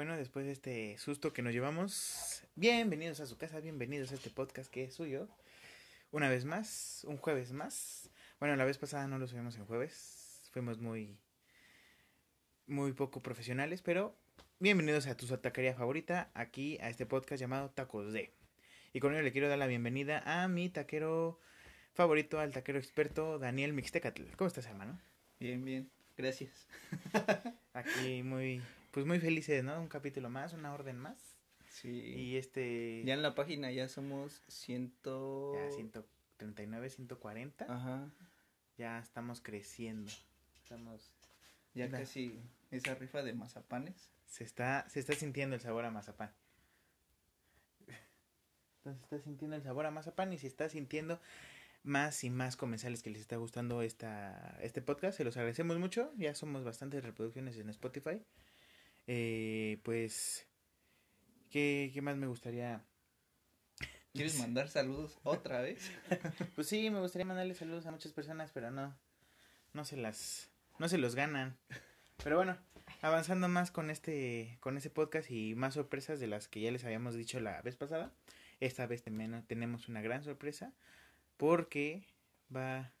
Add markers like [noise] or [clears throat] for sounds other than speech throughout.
Bueno, después de este susto que nos llevamos, bienvenidos a su casa, bienvenidos a este podcast que es suyo. Una vez más, un jueves más. Bueno, la vez pasada no lo subimos en jueves, fuimos muy, muy poco profesionales, pero bienvenidos a tu taquería favorita, aquí a este podcast llamado Tacos de. Y con ello le quiero dar la bienvenida a mi taquero favorito, al taquero experto Daniel Mixtecatl. ¿Cómo estás, hermano? Bien, bien, gracias. [laughs] Aquí muy, pues muy felices, ¿no? Un capítulo más, una orden más. Sí. Y este... Ya en la página ya somos ciento... Ya 139, 140. Ajá. Ya estamos creciendo. Estamos... Ya La- casi esa rifa de mazapanes. Se está, se está sintiendo el sabor a mazapán. [laughs] Entonces está sintiendo el sabor a mazapán y se está sintiendo más y más comensales que les está gustando esta, este podcast. Se los agradecemos mucho. Ya somos bastantes reproducciones en Spotify. Eh, pues, ¿qué, ¿qué más me gustaría? ¿Quieres mandar saludos otra vez? [laughs] Pues sí, me gustaría mandarle saludos a muchas personas, pero no, no se las, no se los ganan. Pero bueno, avanzando más con este, con este podcast y más sorpresas de las que ya les habíamos dicho la vez pasada. Esta vez también tenemos una gran sorpresa porque va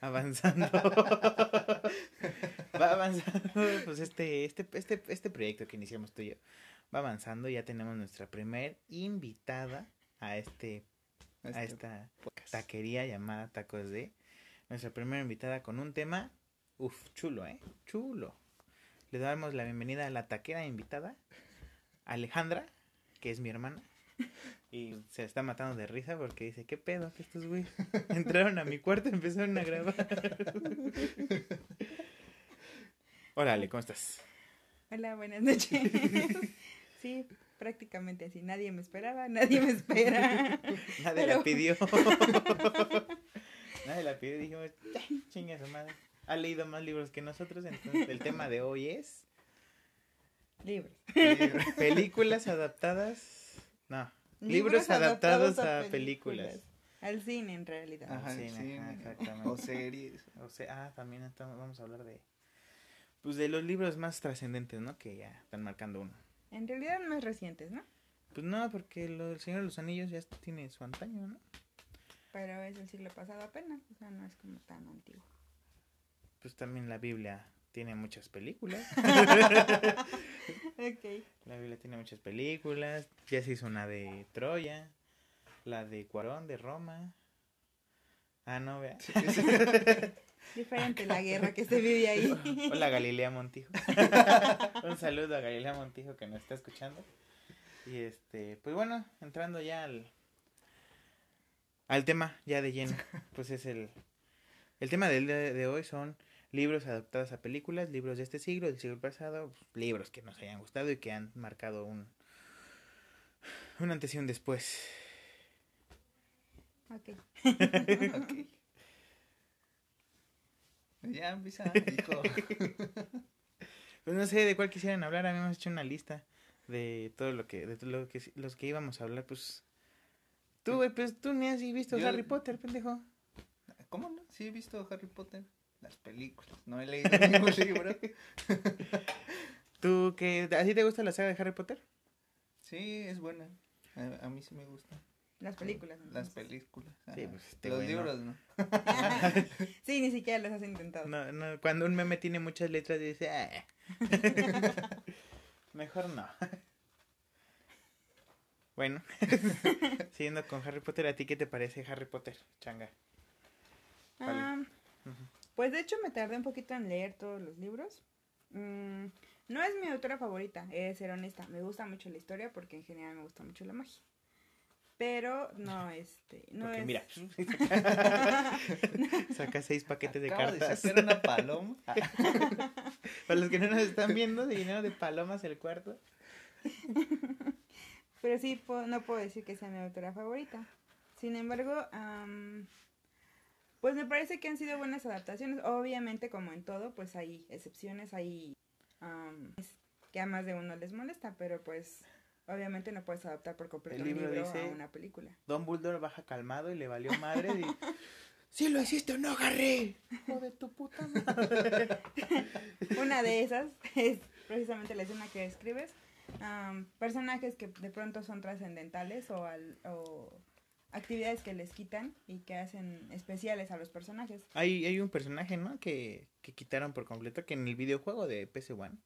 avanzando, [laughs] va avanzando, pues este, este, este, este proyecto que iniciamos tú y yo va avanzando. Ya tenemos nuestra primer invitada a este a Este esta podcast. taquería llamada Tacos de. Nuestra primera invitada con un tema, uff, chulo, ¿eh? Chulo. Le damos la bienvenida a la taquera invitada, Alejandra, que es mi hermana. Y se está matando de risa porque dice, ¿qué pedo que estos güey? [laughs] Entraron a mi cuarto y empezaron a grabar. [laughs] Hola, Ale, ¿cómo estás? Hola, buenas noches. [laughs] sí, prácticamente así. Nadie me esperaba, nadie me espera. Nadie la pidió. Nadie la pidió dijimos, "Ay, chinga su madre. Ha leído más libros que nosotros, entonces el tema de hoy es Libros. películas adaptadas. No, libros, adaptados, a, películas. Al cine, en realidad. Ajá, Sí, sí, ajá, exactamente. O [laughs] series. O sea, ah, también estamos- vamos a hablar de pues de los libros más trascendentes, ¿no? Que ya están marcando uno. En realidad más recientes, ¿no? Pues no, porque lo del Señor de los Anillos ya tiene su antaño, ¿no? Pero es el siglo pasado apenas, o sea, no es como tan antiguo. Pues también la Biblia tiene muchas películas. [laughs] [laughs] ok. La Biblia tiene muchas películas. Ya se hizo una de Troya. La de Cuarón, de Roma. Ah, no, vea. [laughs] Diferente la guerra que se vive ahí. Hola Galilea Montijo. Un saludo a Galilea Montijo que nos está escuchando. Y este, pues bueno, entrando ya al, al tema ya de lleno. Pues es el, el tema del día de hoy son libros adaptados a películas, libros de este siglo, del siglo pasado, libros que nos hayan gustado y que han marcado un, un antes y un después. ok. [laughs] Ok. Ya empieza, hijo. [laughs] Pues no sé de cuál quisieran hablar, habíamos hecho una lista de todo lo que, de todo lo que los que íbamos a hablar, pues. Tú, güey, pues tú ni has visto Yo- Harry Potter, pendejo. ¿Cómo no? Sí he visto Harry Potter. Las películas. No he leído [laughs] ningún libro. [laughs] ¿Tú que ¿A ti te gusta la saga de Harry Potter? Sí, es buena. A, a mí sí me gustan. Las películas. Las películas. Sí, pues, este Los libros, ¿no? [laughs] sí, ni siquiera los has intentado. No, no, cuando un meme tiene muchas letras dice, "Ah". mejor no. bueno, siguiendo con Harry Potter, ¿a ti qué te parece Harry Potter, changa? Ah. Pues de hecho me tardé un poquito en leer todos los libros. Mm, no es mi autora favorita, he de ser honesta. Me gusta mucho la historia porque en general me gusta mucho la magia. Pero no, [laughs] este, no Porque es... mira, [laughs] [laughs] saca seis paquetes de Acabo de cartas. una paloma. Para los que no nos están viendo, de dinero de palomas el cuarto. Pero sí, no puedo decir que sea mi autora favorita. Sin embargo, am, pues me parece que han sido buenas adaptaciones. Obviamente, como en todo, pues hay excepciones, hay am, que a más de uno les molesta, pero pues obviamente no puedes adaptar por completo El un libro dice- a una película. Don Bulldor baja calmado y le valió madre y... [laughs] ¡Sí lo hiciste o no, Harry! ¡Hijo de tu puta madre! [laughs] Una de esas es precisamente la escena que describes, am, personajes que de pronto son trascendentales o, al- o actividades que les quitan y que hacen especiales a los personajes. Hay, hay un personaje, ¿no? Que, que quitaron por completo, que en el videojuego de PS One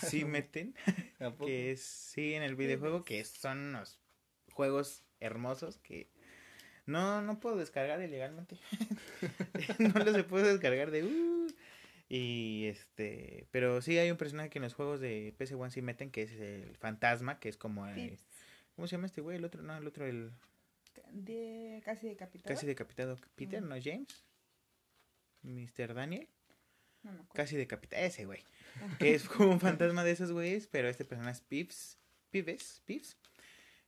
sí meten, [laughs] ¿Tampoco? que es, sí, en el videojuego, que son unos juegos hermosos que no, no puedo descargar ilegalmente. [laughs] no los puedo descargar de... uh, y este, pero sí hay un personaje que en los juegos de PS One sí meten, que es el fantasma, que es como... el- Pips, ¿Cómo se llama este güey? El otro, no, el otro, el de, casi decapitado. casi decapitado. Peter, Ujú. ¿no? James. Mr. Daniel. No. Casi decapitado. Ese güey. Que es como un fantasma de esos güeyes, pero este personaje es Pips. Pives, Pips.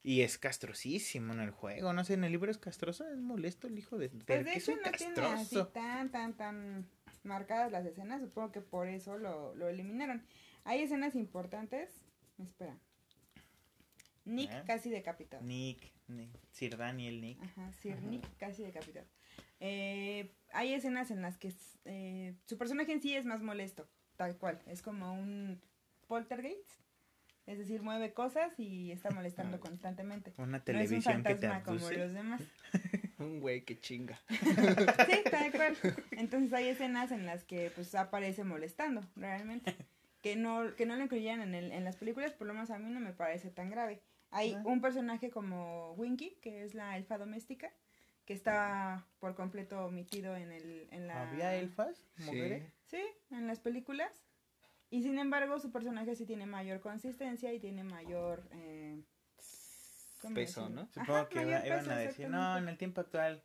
Y es castrosísimo en el juego. No sé, en el libro es castroso. Es molesto el hijo de. Pues ¿Pero de hecho no tiene así tan, tan, tan marcadas las escenas. Supongo que por eso lo, lo eliminaron. Hay escenas importantes. Espera. Nick casi decapitado. Nick, Sir Daniel, Nick. Ajá, Sir Nick casi decapitado. Eh, hay escenas en las que eh, su personaje en sí es más molesto, tal cual. Es como un poltergeist. Es decir, mueve cosas y está molestando Ah. constantemente. Una No es un televisión que te fantasma como los demás. [laughs] Un güey que chinga. [laughs] Sí, tal cual. Entonces hay escenas en las que pues aparece molestando, realmente. [laughs] Que no, que no lo incluyeran en, el, en las películas, por lo menos a mí no me parece tan grave. Hay un personaje como Winky, que es la elfa doméstica, que está por completo omitido en el en la ¿Había elfas? Sí. ¿Mujeres? Sí, en las películas. Y sin embargo, su personaje sí tiene mayor consistencia y tiene mayor eh, ¿cómo Peso? ¿no? Supongo Ajá, que iba- iban a decir, no, en el tiempo actual,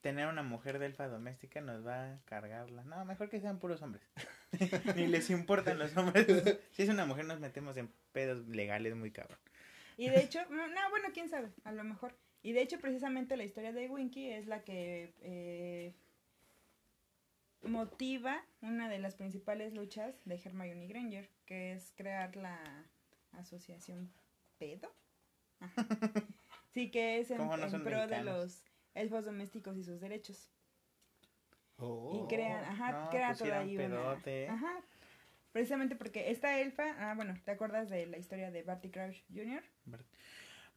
tener una mujer de elfa doméstica nos va a cargarla. No, mejor que sean puros hombres. [laughs] Ni les importan los hombres. [laughs] Si es una mujer nos metemos en pedos legales muy cabrón. Y de hecho, no, no, bueno, quién sabe, a lo mejor. Y de hecho, precisamente la historia de Winky es la que eh, motiva una de las principales luchas de Hermione Granger, que es crear la asociación pedo. Ajá. [laughs] Sí, que es en, ¿Cómo no en son pro de los elfos domésticos y sus derechos. Oh. y crean, ajá, no, crea pues toda ahí una-. Ajá. Precisamente porque esta elfa, ah, bueno, ¿te acuerdas de la historia de Barty Crouch Jr.?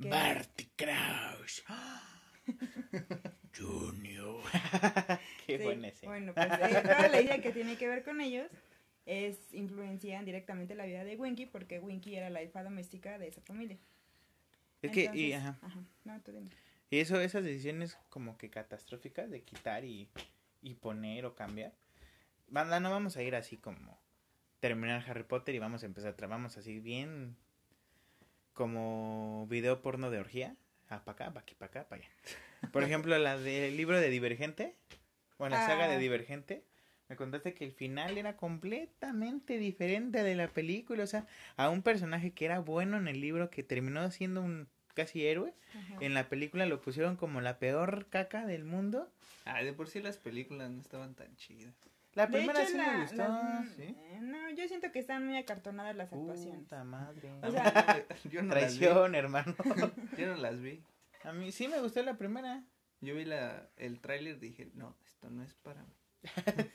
¿Qué? Barty Crouch. [gasps] Junior. [laughs] Qué Sí, buena ese. Bueno, pues eh, toda la idea que tiene que ver con ellos es influencian directamente la vida de Winky porque Winky era la elfa doméstica de esa familia. es que, y, Entonces- ajá. No, tú dime. Y eso, esas decisiones como que catastróficas de quitar y, y poner o cambiar. Banda, no vamos a ir así como terminar Harry Potter y vamos a empezar, vamos así bien como video porno de orgía. Ah, para acá, para aquí, para acá, para allá. Por [laughs] ejemplo, la del libro de Divergente, o la saga de Ah. Divergente, me contaste que el final era completamente diferente de la película. O sea, a un personaje que era bueno en el libro, que terminó siendo un casi héroe, Ajá. en la película lo pusieron como la peor caca del mundo. Ah, de por sí las películas no estaban tan chidas. La primera hecho, sí la- me gustó. las- ¿sí? no, yo siento que están muy acartonadas las actuaciones. Puta madre. O sea, [laughs] yo no las Traición, hermano. [laughs] Yo no las vi. A mí sí me gustó la primera. Yo vi la, el tráiler y dije, no, esto no es para mí. [laughs]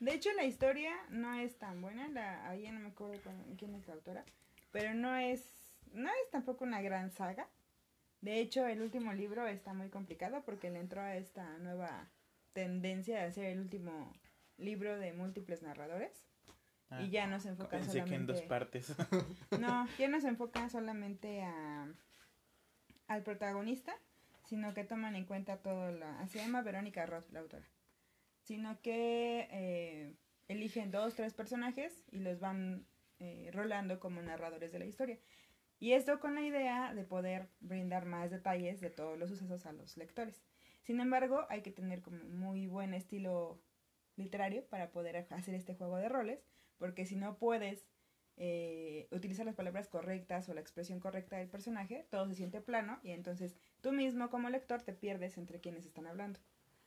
De hecho, la historia no es tan buena. La, ahí ya no me acuerdo con- quién es la autora. Pero no es, no es tampoco una gran saga. De hecho, el último libro está muy complicado porque le entró a esta nueva tendencia de hacer el último libro de múltiples narradores. Ah, y ya no se enfoca Pensé que en dos solamente... partes. [laughs] No, ya no se enfocan [laughs] solamente a, al protagonista, sino que toman en cuenta todo la... Se llama Verónica Roth, la autora. Sino que eh, eligen dos, tres personajes y los van eh, rolando como narradores de la historia. Y esto con la idea de poder brindar más detalles de todos los sucesos a los lectores. Sin embargo, hay que tener como muy buen estilo literario para poder hacer este juego de roles, porque si no puedes eh, utilizar las palabras correctas o la expresión correcta del personaje, todo se siente plano y entonces tú mismo como lector te pierdes entre quienes están hablando.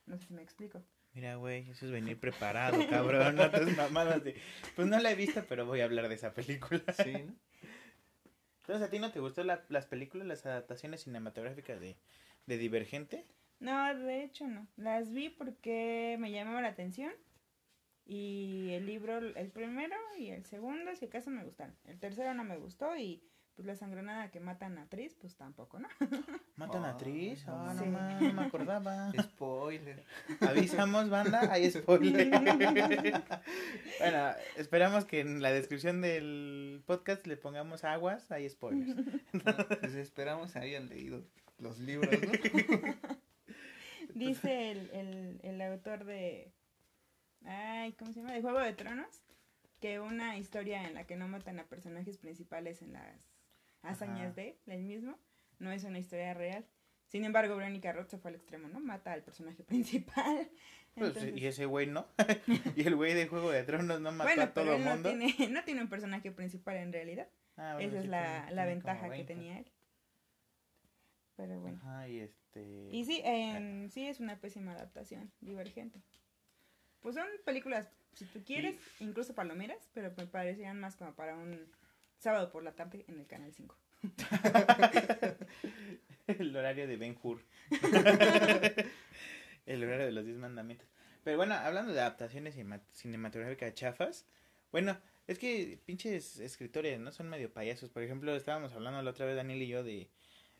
No sé si me explico. Mira, güey, eso es venir preparado, cabrón. No tus mamadas de. Pues no la he visto, pero voy a hablar de esa película. Sí, ¿no? [laughs] Entonces, ¿a ti no te gustó la- las películas, las adaptaciones cinematográficas de, de Divergente? No, de hecho no. Las vi porque me llamaba la atención Y el libro, el primero y el segundo, si acaso me gustaron. El tercero no me gustó y pues la sangronada que matan a Tris, pues tampoco, ¿no? [laughs] ¿Matan a Ay, Tris? no. Ah, no, Sí. ma, no me acordaba. [laughs] Spoiler. Avisamos, banda, hay spoiler. [laughs] bueno, esperamos que en la descripción del podcast le pongamos aguas, hay spoilers. No, pues esperamos hayan leído los libros, ¿no? Dice el, el, el autor de. Ay, ¿cómo se llama? De Juego de Tronos. Que una historia en la que no matan a personajes principales en las hazañas Ajá. de él mismo no es una historia real. Sin embargo, Verónica Roth se fue al extremo, ¿no? Mata al personaje [laughs] principal. Pues, Entonces- y ese güey no. [laughs] y el güey de Juego de Tronos no mató bueno, a todo pero el él no mundo. tiene, no tiene un personaje principal en realidad. Ah, bueno, Esa es sí, la, tiene- la tiene ventaja que 20. tenía él. Pero bueno. Ajá, y este. Y sí, en, sí es una pésima adaptación, divergente. Pues son películas, si tú quieres, incluso palomeras, pero me parecían más como para un sábado por la tarde en el Canal 5. [laughs] el horario de Ben Hur. [laughs] el horario de los 10 mandamientos. Pero bueno, hablando de adaptaciones cinema- cinematográficas chafas, bueno, es que pinches escritores, ¿no? Son medio payasos. Por ejemplo, estábamos hablando la otra vez, Daniel y yo, de,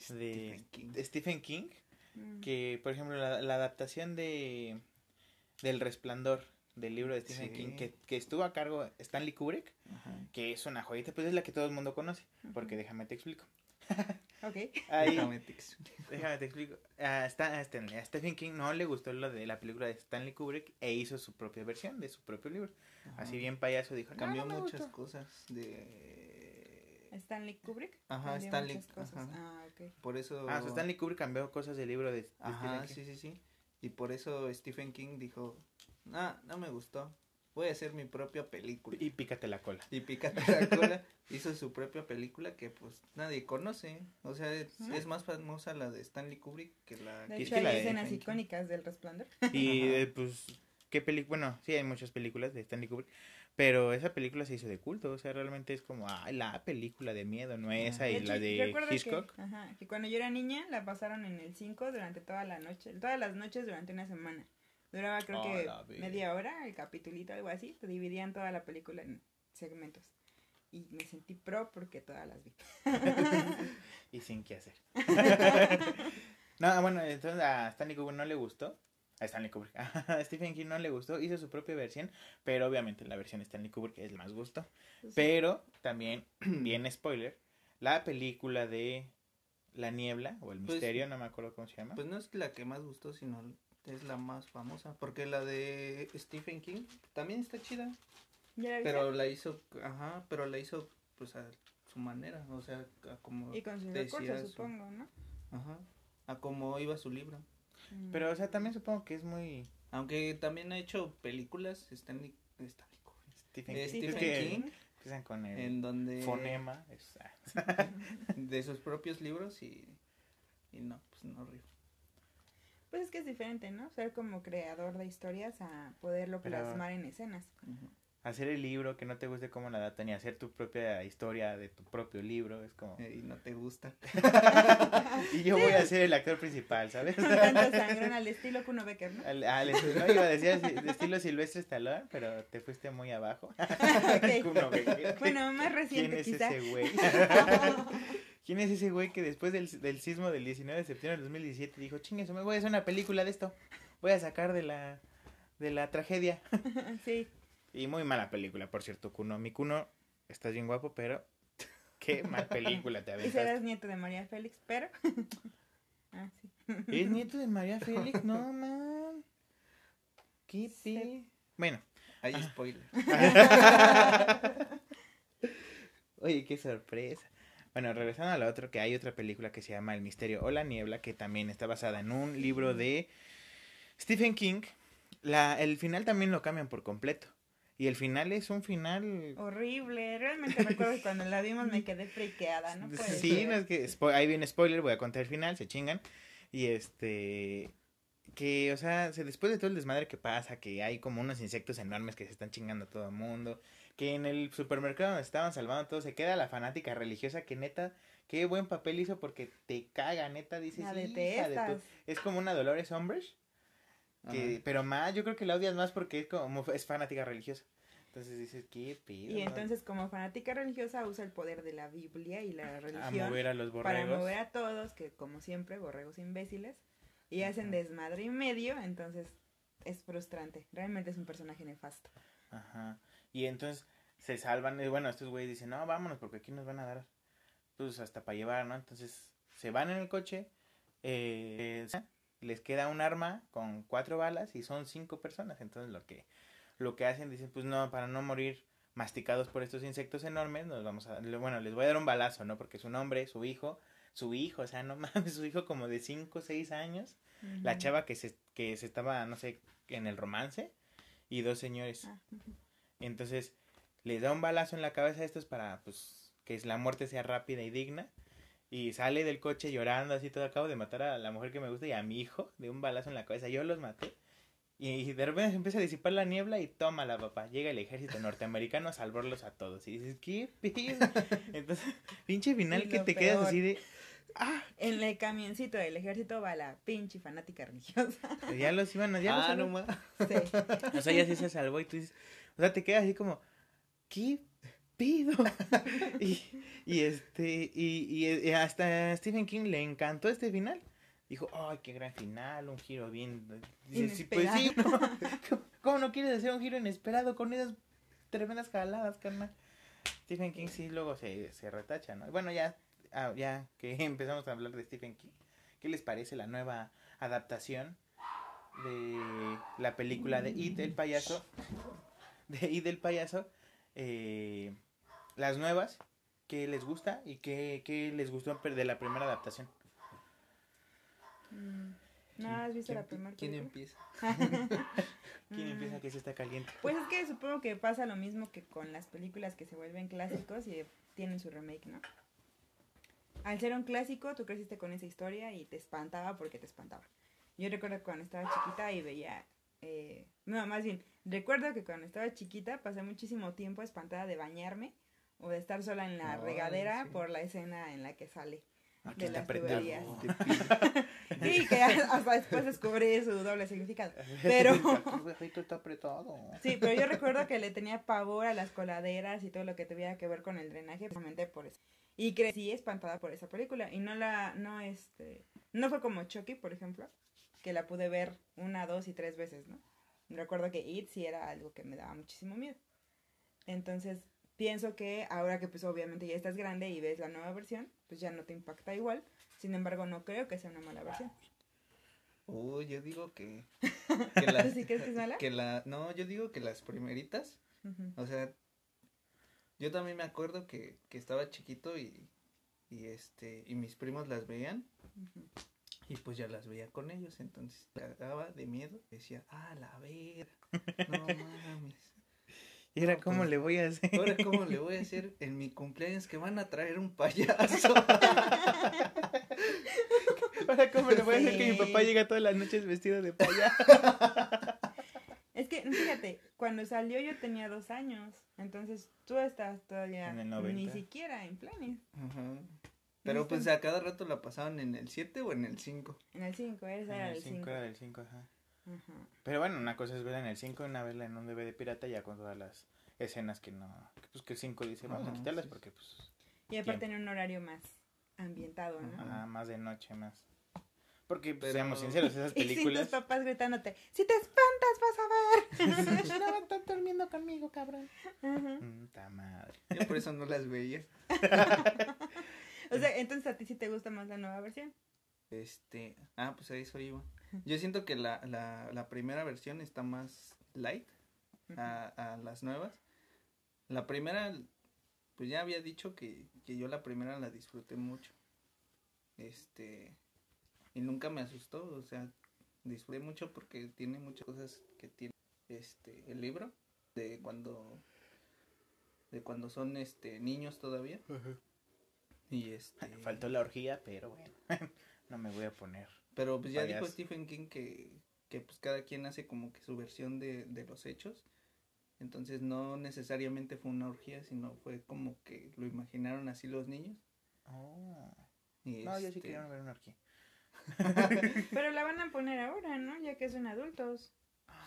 de Stephen King. de Stephen King. Mm. Que, por ejemplo, la, la adaptación de del Resplandor del libro de Stephen Sí. King, que, que estuvo a cargo Stanley Kubrick, Ajá. que es una joyita, pues es la que todo el mundo conoce, porque déjame te explico. [laughs] Ok. Ahí, Déjame te explico. Déjame te explico. A, Stan- a Stephen King no le gustó lo de la película de Stanley Kubrick e hizo su propia versión de su propio libro. Así bien payaso dijo, Cambió "No, no me muchas gustó". cosas de... Stanley Kubrick. Ajá, cambió Stanley, cosas. ajá. Ah, ok. Por eso... Ah, o sea, Stanley Kubrick cambió cosas del libro de, de Ajá, Stephen King. sí, sí, sí. Y por eso Stephen King dijo, ah, no me gustó. Voy a hacer mi propia película. Y pícate la cola. Y Pícate la cola [laughs] hizo su propia película que pues nadie conoce. O sea, es, es más famosa la de Stanley Kubrick que la De que es hecho, que la hay escenas icónicas del resplandor. Y eh, pues, ¿qué película? Bueno, sí, hay muchas películas de Stanley Kubrick, pero esa película se hizo de culto, o sea, realmente es como, ah, la película de miedo, no esa y hecho, la de Hitchcock. Que, ajá, que cuando yo era niña la pasaron en el 5 durante toda la noche, todas las noches durante una semana. Duraba creo Oh, que media hora el capitulito, algo así. Te dividían toda la película en segmentos. Y me sentí pro porque todas las vi. [laughs] y sin qué hacer. [laughs] [laughs] no, bueno, entonces a Stanley Kubrick no le gustó. A Stanley Kubrick. [laughs] A Stephen King no le gustó. Hizo su propia versión. Pero obviamente la versión de Stanley Kubrick es más gusto. Pero también, [clears throat] bien spoiler, la película de La Niebla o El Pues- Misterio, no me acuerdo cómo se llama. Pues no es la que más gustó, sino es la más famosa. Porque la de Stephen King también está chida. ¿Ya la? Pero la hizo, ajá, pero la hizo pues a su manera. O sea, a como, Y con sus decía recursos, su- supongo, ¿no? ajá, a como iba su libro. Mm. Pero, o sea, también supongo que es muy Aunque también ha hecho películas, Stanley, Stanley Stephen de King. Stephen Es que King, Empiezan con el en donde fonema. es- ah. [laughs] de sus propios libros y, y no, pues no río. Pues es que es diferente, ¿no? Ser como creador de historias a poderlo Pero- plasmar en escenas. Hacer el libro que no te guste cómo la adaptan y hacer tu propia historia de tu propio libro es como... Eh, Y no te gusta. [laughs] Y yo voy a ser el actor principal, ¿sabes? Tanto sangrón al estilo Kuno Becker, ¿no? Al, al estilo, no, iba a decir así, de estilo Silvestre Stallone, pero te fuiste muy abajo. [laughs] Ok. Kuno Becker. Bueno, más ¿Quién reciente es quizá. ese güey? [laughs] ¿Quién es ese güey que después del, del sismo del 19 de septiembre del 2017 dijo, chingue, me voy a hacer una película de esto? Voy a sacar de la, de la tragedia. sí. Y muy mala película, por cierto, Kuno. Mi Kuno, estás bien guapo, pero [laughs] qué mal película te Y aventaste. serás nieto de María Félix, pero. [laughs] ah, sí. ¿Es [laughs] nieto de María Félix? No, man. ¿Qué Sí. Bueno. Hay Ah. spoiler. Oye, qué sorpresa. Bueno, regresando a la otra, que hay otra película que se llama El Misterio o la Niebla, que también está basada en un libro de Stephen King. La, el final también lo cambian por completo. Y el final es un final... Horrible. Realmente recuerdo que [laughs] cuando la vimos me quedé friqueada, ¿no? Puede sí, ser. no es que... ahí viene spoiler, voy a contar el final, se chingan. Y este... Que, o sea, se- después de todo el desmadre que pasa, que hay como unos insectos enormes que se están chingando a todo el mundo, que en el supermercado donde estaban salvando todo, se queda la fanática religiosa que neta, qué buen papel hizo porque te caga, neta, dices, La "Hija de tu-". detestas. Es como una Dolores Umbridge, Que, pero más, yo creo que la odias más porque es como es fanática religiosa. Entonces dices, ¿qué pido? Y entonces como fanática religiosa usa el poder de la Biblia y la a religión mover a los para borregos. mover a todos, que como siempre, borregos imbéciles, y hacen desmadre y medio, entonces es frustrante. Realmente es un personaje nefasto. Ajá. Y entonces se salvan. y bueno, estos güeyes dicen, no, vámonos porque aquí nos van a dar, pues hasta para llevar, ¿no? Entonces se van en el coche, eh, les queda un arma con cuatro balas y son cinco personas. Entonces lo que, lo que hacen, dicen, pues no, para no morir masticados por estos insectos enormes, nos vamos a, bueno, les voy a dar un balazo, ¿no? Porque su nombre, su hijo, su hijo, o sea, no [laughs] mames, su hijo como de cinco o seis años, la chava que se, que se estaba, no sé, en el romance, y dos señores. Ah. Entonces les da un balazo en la cabeza a estos para pues que la muerte sea rápida y digna. Y sale del coche llorando así todo. Acabo de matar a la mujer que me gusta y a mi hijo de un balazo en la cabeza. Yo los maté. Y de repente se empieza a disipar la niebla y toma la papá. Llega el ejército norteamericano a salvarlos a todos. Y dices, ¿qué pedo? [laughs] Entonces, pinche final que te quedas así de. ¡Ah! En el camioncito del ejército va la pinche fanática religiosa. Ya los iban a. Ya ah, no más. Sí. [laughs] O sea, ya sí se salvó y tú dices, o sea, te quedas así como, ¿qué pido? [laughs] y, y este, y, y, hasta Stephen King le encantó este final. Dijo, ay, qué gran final, un giro bien. Dices, sí, pues sí, ¿cómo, cómo no quieres hacer un giro inesperado con esas tremendas jaladas, carnal? Stephen King sí luego se, se retacha, ¿no? Bueno, ya, ah, ya que [laughs] empezamos a hablar de Stephen King, ¿qué les parece la nueva adaptación de la película de It, el payaso? De It, el payaso. Eh, las nuevas, ¿qué les gusta y qué, qué les gustó de la primera adaptación? Mm. ¿No has visto ¿Quién, la primera ¿quién empieza? [laughs] ¿Quién empieza que se está caliente? Pues es que supongo que pasa lo mismo que con las películas que se vuelven clásicos y tienen su remake, ¿no? Al ser un clásico, tú creciste con esa historia y te espantaba porque te espantaba. Yo recuerdo cuando estaba chiquita y veía... eh, no, más bien, recuerdo que cuando estaba chiquita pasé muchísimo tiempo espantada de bañarme o de estar sola en la Ay, regadera sí. por la escena en la que sale. Aquí de está las tuberías. [laughs] Sí, que hasta después descubrí su doble significado. Pero... [laughs] Esto está apretado. Sí, pero yo recuerdo que le tenía pavor a las coladeras y todo lo que tuviera que ver con el drenaje, precisamente por eso. Y crecí espantada por esa película. Y no la, no este, no fue como Chucky, por ejemplo, que la pude ver una, dos y tres veces, ¿no? Recuerdo que It sí era algo que me daba muchísimo miedo. Entonces, pienso que ahora que pues obviamente ya estás grande y ves la nueva versión, pues ya no te impacta igual. Sin embargo, no creo que sea una mala versión. Uy, yo digo que. [laughs] que las- ¿Tú sí crees que es mala? que la, no, yo digo que las primeritas, o sea, yo también me acuerdo que, que estaba chiquito y, y este, y mis primos las veían Ujú. Y pues ya las veía con ellos, entonces cagaba de miedo, decía, ah, la ver, [laughs] no mames, ¿Y ahora No, cómo pues, le voy a hacer? ahora cómo le voy a hacer en mi cumpleaños que van a traer un payaso. [laughs] ¿Ahora cómo le voy a hacer que mi papá llega todas las noches vestido de payaso? [laughs] Es que, fíjate, cuando salió yo tenía dos años, entonces tú estás todavía En el ni 90. siquiera en planes. Ajá. Pero pues a cada rato la pasaban en el 7 o en el 5. En el 5, esa era En el el 5. 5 era del 5, ajá. Ajá. Pero bueno, una cosa es verla en el 5 y una verla en un DVD pirata ya con todas las escenas que no... que, Pues que el 5 dice, vamos a Ajá, quitarlas sí, porque pues... Y aparte Tiempo. en un horario más ambientado, ¿no? Ajá. Ajá, más de noche, más... Porque, pues, Pero- seamos sinceros, esas [laughs] Y sin tus películas... papás gritándote, si te espantas vas a ver. [laughs] no estar durmiendo conmigo, cabrón. Ajá. Puta madre. Yo por eso no las veía. [laughs] O sea, entonces a ti sí te gusta más la nueva versión. Este, ah, pues a eso iba. Yo siento que la, la, la primera versión está más light a, a las nuevas. La primera, pues ya había dicho que, que yo la primera la disfruté mucho. Este, y nunca me asustó, o sea, disfruté mucho porque tiene muchas cosas que tiene este el libro de cuando de cuando son este niños todavía y este [laughs] Faltó la orgía, pero bueno, [laughs] no me voy a poner. Pero pues ya dijo. Stephen King que, que pues cada quien hace como que su versión de, de los hechos. Entonces no necesariamente fue una orgía, sino fue como que lo imaginaron así los niños. Oh. Y No, yo sí este, quería ver una orgía. [laughs] Pero la van a poner ahora, ¿no? Ya que son adultos.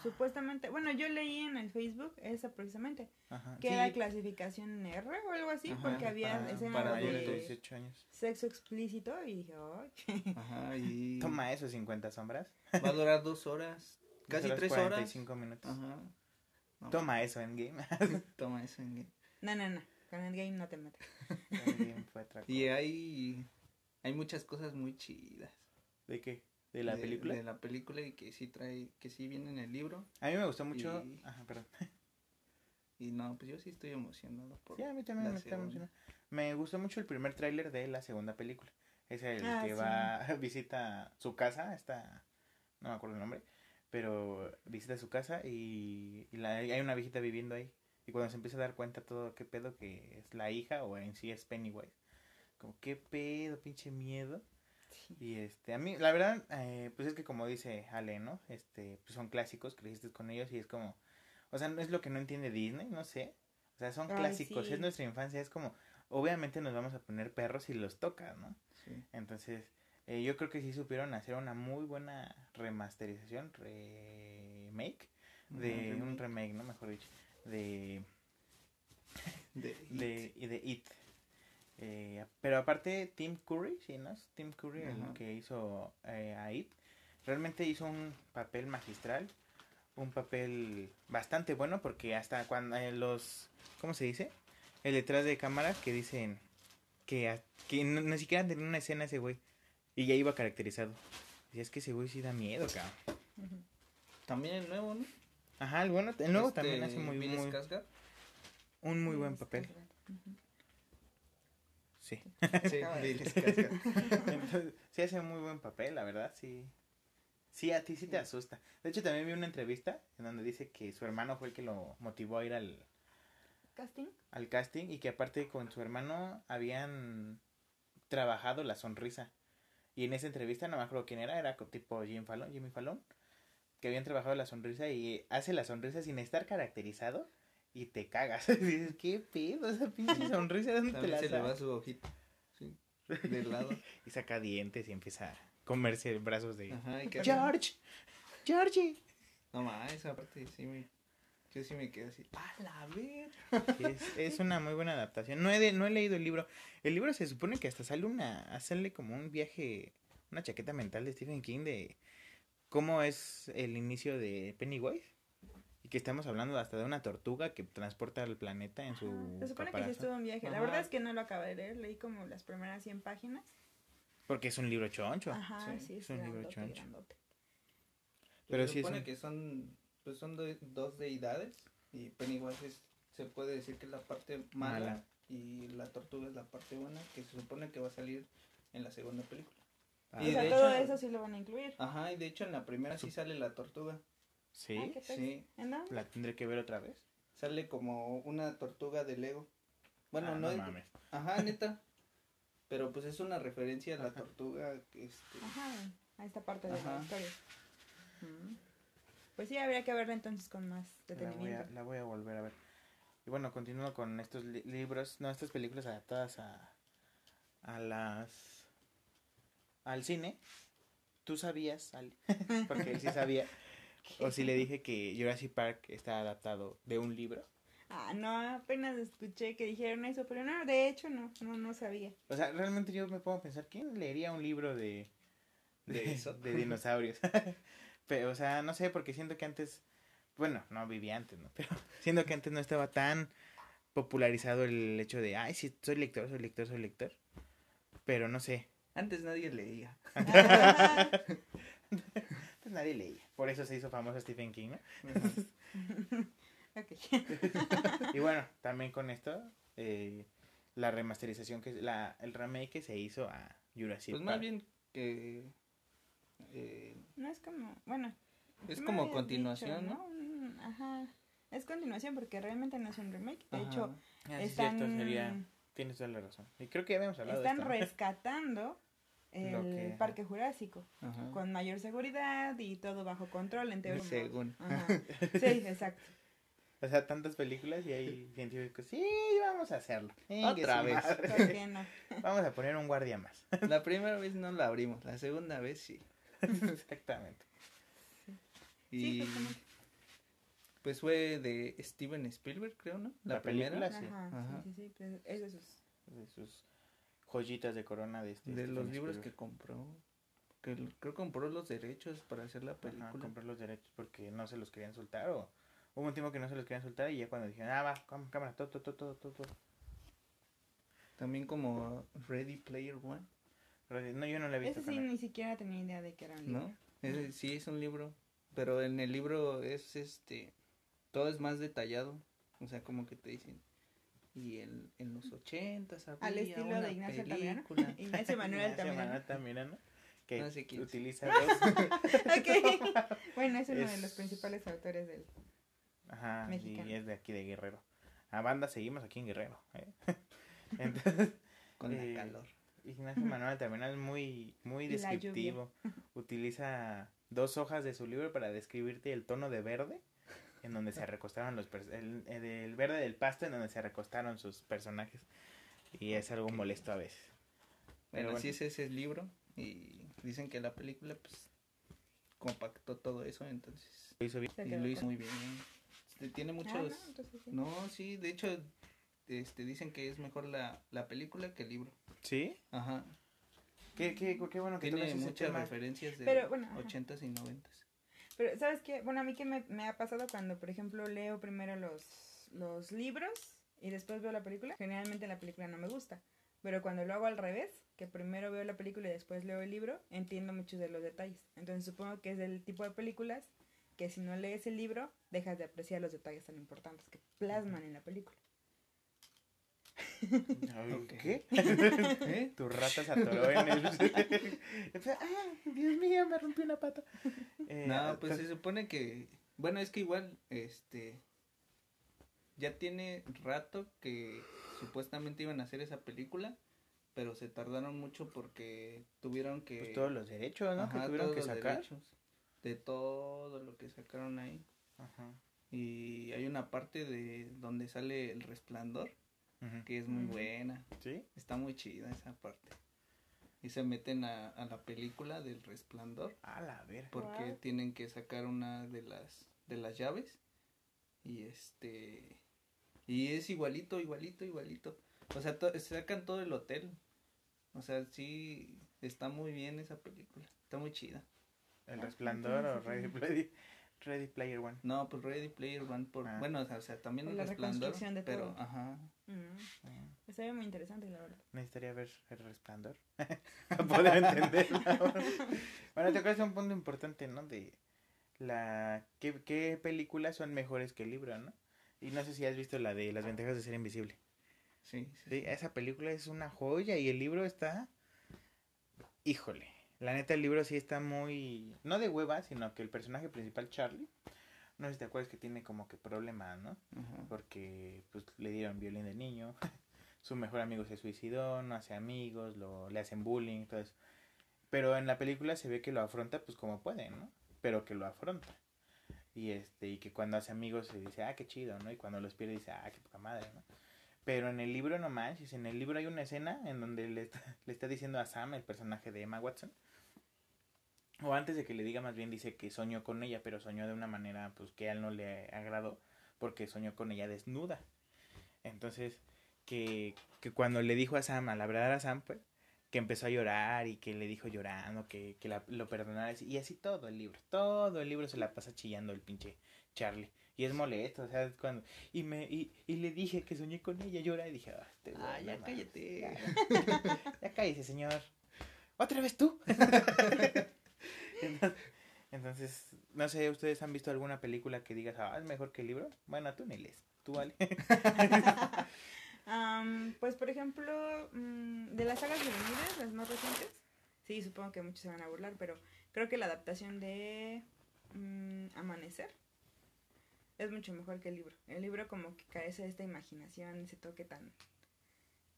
Supuestamente, bueno, yo leí en el Facebook esa precisamente, Ajá. que Sí, era clasificación R o algo así, Ajá, porque había para, escenas para de- mayores de de 18 años. sexo explícito y dije, y [laughs] Toma eso, 50 sombras. va a durar dos horas, [laughs] casi tres horas. 45 minutos. Ajá. No, Toma eso, Endgame. [laughs] Toma eso. en- no, no, no, con el game no te metas. Endgame fue otra cosa. Y hay, hay muchas cosas muy chidas. ¿De qué? ¿De la película? De la película y que sí trae, que sí viene en el libro. A mí me gustó mucho. Y- Ajá, perdón. [laughs] Y no, pues yo sí estoy emocionado por Sí, a mí también me está segunda. emocionando. Me gustó mucho el primer tráiler de la segunda película. Es el Ah, que sí. va, [laughs] visita su casa, está, no me acuerdo el nombre, pero visita su casa y, y la- hay una viejita viviendo ahí. Y cuando se empieza a dar cuenta todo, qué pedo que es la hija o en sí es Pennywise. Como, qué pedo, pinche miedo. Y este, a mí, la verdad, eh, pues es que como dice Ale, ¿no? Este, pues son clásicos, creciste con ellos y es como, o sea, no es lo que no entiende Disney, no sé. O sea, son Ay, clásicos, sí. es nuestra infancia, es como, obviamente nos vamos a poner perros si los tocas, ¿no? Sí. Entonces, eh, yo creo que sí supieron hacer una muy buena remasterización, remake, de un remake, ¿no? Mejor dicho, de de, de, y de It. Eh, pero aparte, Tim Curry, ¿sí, no? Es Tim Curry el que hizo eh, a It. Realmente hizo un papel magistral. Un papel bastante bueno porque hasta cuando eh, los... ¿Cómo se dice? El detrás de cámara que dicen que, a- que no- ni siquiera tenía una escena ese güey. Y ya iba caracterizado. Y es que ese güey sí da miedo, cabrón. También el nuevo, ¿no? Ajá, el bueno, el nuevo Este, también hace muy, un muy buen papel. Sí. [laughs] Sí, Bill. [laughs] Skarsgård. Sí hace un muy buen papel, la verdad, sí. Sí, a ti sí te asusta. De hecho, también vi una entrevista en donde dice que su hermano fue el que lo motivó a ir al, ¿Casting? al casting y que aparte con su hermano habían trabajado la sonrisa. Y en esa entrevista, no me acuerdo quién era, era tipo Jim Fallon, Jimmy Fallon, que habían trabajado la sonrisa y hace la sonrisa sin estar caracterizado y te cagas. [laughs] Dices, ¿qué pedo? Esa pinche sonrisa, ¿dónde te la se le va sacas?" su ojito. Sí. De lado. [laughs] Y saca dientes y empieza a comerse brazos de... Ajá, y George, Georgie. No más, esa parte sí me. Yo sí me quedé así. ¡A la ver! Es, es una muy buena adaptación. No he, de- no he leído el libro. El libro se supone que hasta sale una, sale como un viaje, una chaqueta mental de Stephen King de cómo es el inicio de Pennywise. Y que estamos hablando hasta de una tortuga que transporta al planeta en su. Se supone que sí estuvo en viaje. La verdad es que no lo acabé de leer. Leí como las primeras 100 páginas. Porque es un libro choncho. Ajá, sí, sí, es es un libro choncho. grandote. Pero se sí es supone un- que son. Pues son de- dos deidades. Y Pennywise es, se puede decir que es la parte mala, Mala. Y la tortuga es la parte buena. Que se supone que va a salir en la segunda película. Ah, Y o sea, de todo hecho- eso sí lo van a incluir. Ajá, y de hecho en la primera sí sale la tortuga. Sí, Ah. Sí. ¿En dónde? la tendré que ver otra vez. Sale como una tortuga de Lego. Bueno, Ah, no, es. mames. Ajá, neta. [laughs] Pero pues es una referencia a la tortuga. Este, Ajá, a esta parte de la historia. Mm. Pues sí, habría que verla entonces con más La voy, a, detenimiento. la voy a volver a ver. Y bueno, continúo con estos li- libros, no, estas películas adaptadas a, a las... al cine. ¿Tú sabías? [laughs] Porque él sí sabía. O si le dije que Jurassic Park está adaptado de un libro. Ah, no, apenas escuché que dijeron eso, pero no, de hecho no, no, no sabía. O sea, realmente yo me pongo a pensar, ¿quién leería un libro de, de, ¿De eso? de dinosaurios? [laughs] Pero, o sea, no sé, porque siento que antes, bueno, no vivía antes, ¿no? Pero [laughs] siento que antes no estaba tan popularizado el hecho de, ay, sí, soy lector, soy lector, soy lector. Pero no sé, Antes nadie leía. antes [laughs] nadie leía. Por eso se hizo famoso Stephen King, ¿no? [laughs] [laughs] Y bueno, también con esto, eh, la remasterización, que la, el remake que se hizo a Jurassic Pues Park. más bien que. eh, No es como, bueno. es como continuación, dicho, ¿no? Mm, Ajá. Es continuación porque realmente no es un remake. De Ajá. hecho, Ah, es están, cierto, sería... Tienes toda la razón. Y creo que ya habíamos hablado están de esto. ¿no? rescatando el que- parque jurásico Ajá. con mayor seguridad y todo bajo control en teoría. Según. Ajá. Sí, [laughs] exacto. O sea, tantas películas y hay científicos, sí, vamos a hacerlo. Otra vez. madre. ¿Por qué no? [laughs] Vamos a poner un guardia más. [laughs] La primera vez no la abrimos, la segunda vez sí. Exactamente. Y Sí, justamente. pues fue de Steven Spielberg, creo, ¿no? La, La primera. película, sí. Ajá, Ajá. sí, sí, sí, pues, es de sus... De sus joyitas de corona de este. De Steven los libros que compró. Que creo que compró los derechos para hacer la Ajá, película. comprar los derechos porque no se los querían soltar o hubo un tiempo que no se los querían soltar y ya cuando dijeron, ah, va, cámara, todo, todo, todo, todo, todo. También como Ready Player One, No, yo no la he visto. Ese sí, ni siquiera tenía idea de que era un libro. ¿no? Ese sí es un libro, pero en el libro es este todo es más detallado, o sea, como que te dicen y en, en los ochentas había Al estilo una de Ignacio Altamirano. película. [laughs] Ignacio Manuel Ignacio Altamirano. Altamirano, que No sé quién utiliza [laughs] dos. Ok. [laughs] Bueno, es uno de Es- los principales autores del... Ajá, Mexicano. y es de aquí de Guerrero. A banda seguimos aquí en Guerrero. ¿eh? Entonces, con Eh, la calor. Ignacio Manuel Altamirano es muy, muy descriptivo. Utiliza dos hojas de su libro para describirte el tono de verde en donde se recostaron los el, el, verde del pasto en donde se recostaron sus personajes y es algo Ok. molesto a veces. Bueno, bueno. así es ese libro y dicen que la película pues compactó todo eso, entonces Lo hizo bien. Y lo hizo muy bien. Este, tiene Ah, muchos no, entonces sí. No, sí, de hecho este dicen que es mejor la, la película que el libro. ¿Sí? Ajá. Qué, qué, qué bueno que Tiene muchas referencias de Pero, bueno, ajá. 80s y 90s. Pero, ¿sabes qué? Bueno, a mí que me, me ha pasado cuando, por ejemplo, leo primero los, los libros y después veo la película. Generalmente la película no me gusta. Pero cuando lo hago al revés, que primero veo la película y después leo el libro, entiendo muchos de los detalles. Entonces supongo que es del tipo de películas que si no lees el libro, dejas de apreciar los detalles tan importantes que plasman en la película. ¿Qué? [laughs] ¿Eh? Tu rata se atoró [laughs] en el... ¡Ah, Dios mío, me rompí una pata! Eh, No, pues se supone que bueno, es que igual este ya tiene rato que supuestamente iban a hacer esa película, pero se tardaron mucho porque tuvieron que pues, todos los derechos, ¿no? que Ajá, tuvieron todos que sacar. de todo lo que sacaron ahí. Ajá. Y hay una parte de donde sale el resplandor Que es muy buena. ¿Sí? Está muy chida esa parte. Y se meten a, a la película del resplandor A la ver. porque Wow. tienen que sacar una de las de las llaves y este y es igualito, igualito, igualito. O sea, to- sacan todo el hotel. O sea, sí está muy bien esa película. Está muy chida. El Ah, resplandor o Ready, sí. Ready, Player One. No, pues Ready Player One por Ah. bueno, o sea, o sea, también el la resplandor, de pero todo. ajá. Mm, Ah, Estaría muy interesante, la verdad. Necesitaría ver el resplandor. [laughs] Para poder entenderlo. bueno, te acuerdas de un punto importante, ¿no? De la ¿qué, qué películas son mejores que el libro, ¿no? Y no sé si has visto la de Las ventajas de ser invisible. Sí, sí, Sí, esa película es una joya y el libro está híjole. La neta el libro sí está muy no de hueva, sino que el personaje principal Charlie no sé si te acuerdas que tiene como que problemas, ¿no? Porque pues le dieron violín de niño, [laughs] su mejor amigo se suicidó, no hace amigos, lo, le hacen bullying, todo eso. Pero en la película se ve que lo afronta pues como puede, ¿no? Pero que lo afronta. Y este, y que cuando hace amigos se dice, ah, qué chido, ¿no? Y cuando los pierde dice, ah, qué poca madre, ¿no? Pero en el libro no manches, en el libro hay una escena en donde le está, le está diciendo a Sam, el personaje de Emma Watson, o antes de que le diga más bien dice que soñó con ella, pero soñó de una manera pues que a él no le agradó porque soñó con ella desnuda. Entonces, que, que cuando le dijo a Sam, a la verdadera Sam, pues, que empezó a llorar y que le dijo llorando, que, que la- lo perdonara, y así todo el libro, todo el libro se la pasa chillando el pinche Charlie. Y es molesto, o sea, cuando... Y, me, y, y le dije que soñé con ella, llora, y dije, ah, este güey, Ah, ya cállate. ya, [laughs] ya cállese, señor. ¿Otra vez tú? [laughs] entonces, entonces, no sé, ¿ustedes han visto alguna película que digas, ah, es mejor que el libro? Bueno, tú ni lees, tú vale. [laughs] Am, pues, por ejemplo, mm, de las sagas venidas, las más recientes, sí, supongo que muchos se van a burlar, pero creo que la adaptación de mm, Amanecer es mucho mejor que el libro. El libro como que carece de esta imaginación, ese toque tan,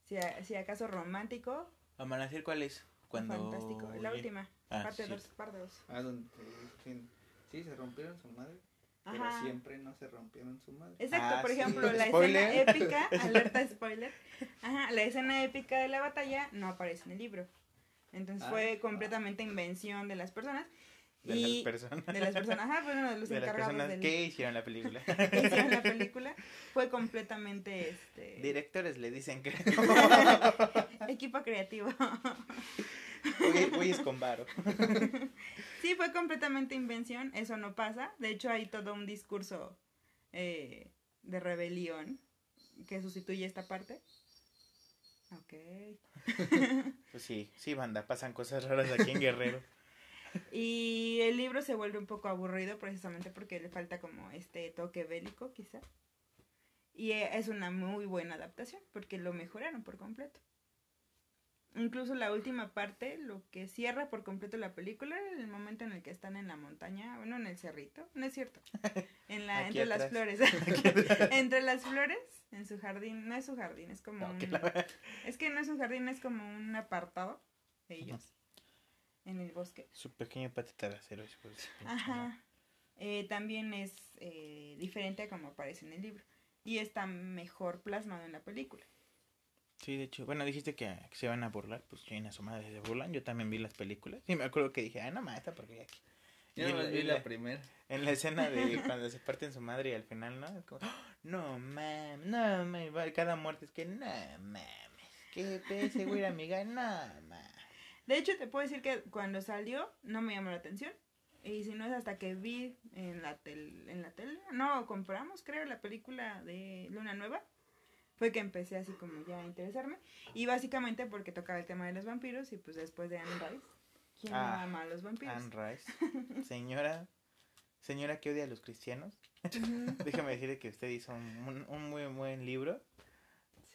si, a- si acaso romántico, ¿Amanecer cuál es? o fantástico. La oye- última, Ah, parte sí. 2, parte 2. Ah, donde sí, sí, se rompieron su madre. pero Ajá. siempre no se rompieron su madre. Exacto, Ah, por sí. ejemplo, la Spoiler. escena épica, [laughs] alerta spoiler, ajá, la escena épica de la batalla no aparece en el libro. Entonces Ah. fue completamente invención de las personas. De y las personas. de las personas, ajá, uno de los de las encargados personas del, que hicieron la película. [laughs] que hicieron la película fue completamente este Directores le dicen que [laughs] equipo creativo. Güey- güeyes con varo. [laughs] Sí, fue completamente invención, eso no pasa. De hecho, hay todo un discurso eh, de rebelión que sustituye esta parte. Ok. Pues sí, sí, banda, pasan cosas raras aquí en Guerrero. Y el libro se vuelve un poco aburrido precisamente porque le falta como este toque bélico, quizá. Y eh, es una muy buena adaptación porque lo mejoraron por completo. Incluso la última parte, lo que cierra por completo la película, el momento en el que están en la montaña, bueno, en el cerrito, no es cierto, [laughs] en la, entre las flores, [laughs] [laughs] entre las flores, en su jardín, no es su jardín, es como No, un, que la- es que no es un jardín, es como un apartado de ellos, en el bosque. Su pequeño hijo de madre. Ajá. Eh, también es eh, diferente a como aparece en el libro. Y está mejor plasmado en la película. Sí, de hecho, bueno, dijiste que, que se van a burlar, pues ya a su madre se burlan. Yo también vi las películas. Y me acuerdo que dije, ay, no mames, esta porque aquí. Yo en- vi la la- primera. En la escena de [laughs] cuando se parten su madre y al final, ¿no? Es como, "Oh, no mames, no mames, cada muerte es que, no mames, que ese güey era amiga, no mames. De hecho, te puedo decir que cuando salió no me llamó la atención. Y si no es hasta que vi en la, tel en la tele, no, compramos creo la película de Luna Nueva, fue que empecé así como ya a interesarme. Y básicamente porque tocaba el tema de los vampiros y pues después de Anne Rice, ¿quién Ah, ama a los vampiros? Anne Rice, [laughs] señora, señora que odia a los cristianos, [laughs] déjame decirle que usted hizo un, un- un muy buen libro.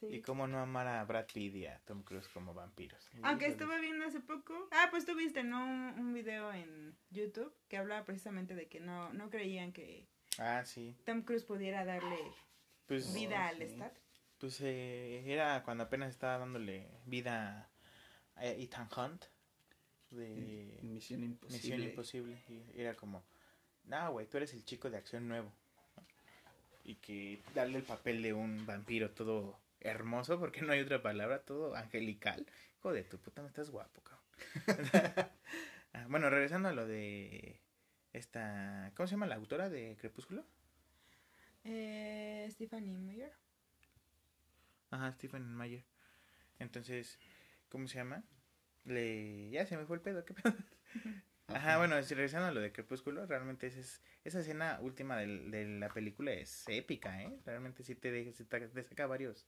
Sí. Y cómo no amar a Brad Pitt y a Tom Cruise como vampiros. Aunque estuve viendo hace poco. Ah, pues tuviste, ¿no? Un, un video en YouTube que hablaba precisamente de que no, no creían que Ah, sí. Tom Cruise pudiera darle Pues, vida al sí. Stat. pues eh, era cuando apenas estaba dándole vida a Ethan Hunt de Misión Imposible. Misión Imposible. Y era como, no, güey, tú eres el chico de acción nuevo. Y que darle el papel de un vampiro todo hermoso, porque no hay otra palabra, todo angelical. Hijo de tu puta, me estás guapo, cabrón. [laughs] Ah, bueno, regresando a lo de esta, ¿cómo se llama la autora de Crepúsculo? Eh, Stephanie Meyer. Ajá, Stephen Meyer. Entonces, ¿cómo se llama? Le... Ya se me fue el pedo, ¿qué pedo? [laughs] Ajá, bueno, si regresando a lo de Crepúsculo, realmente esa, es, esa escena última del- de la película es épica, ¿eh? Realmente sí te, deja, sí te, te saca varios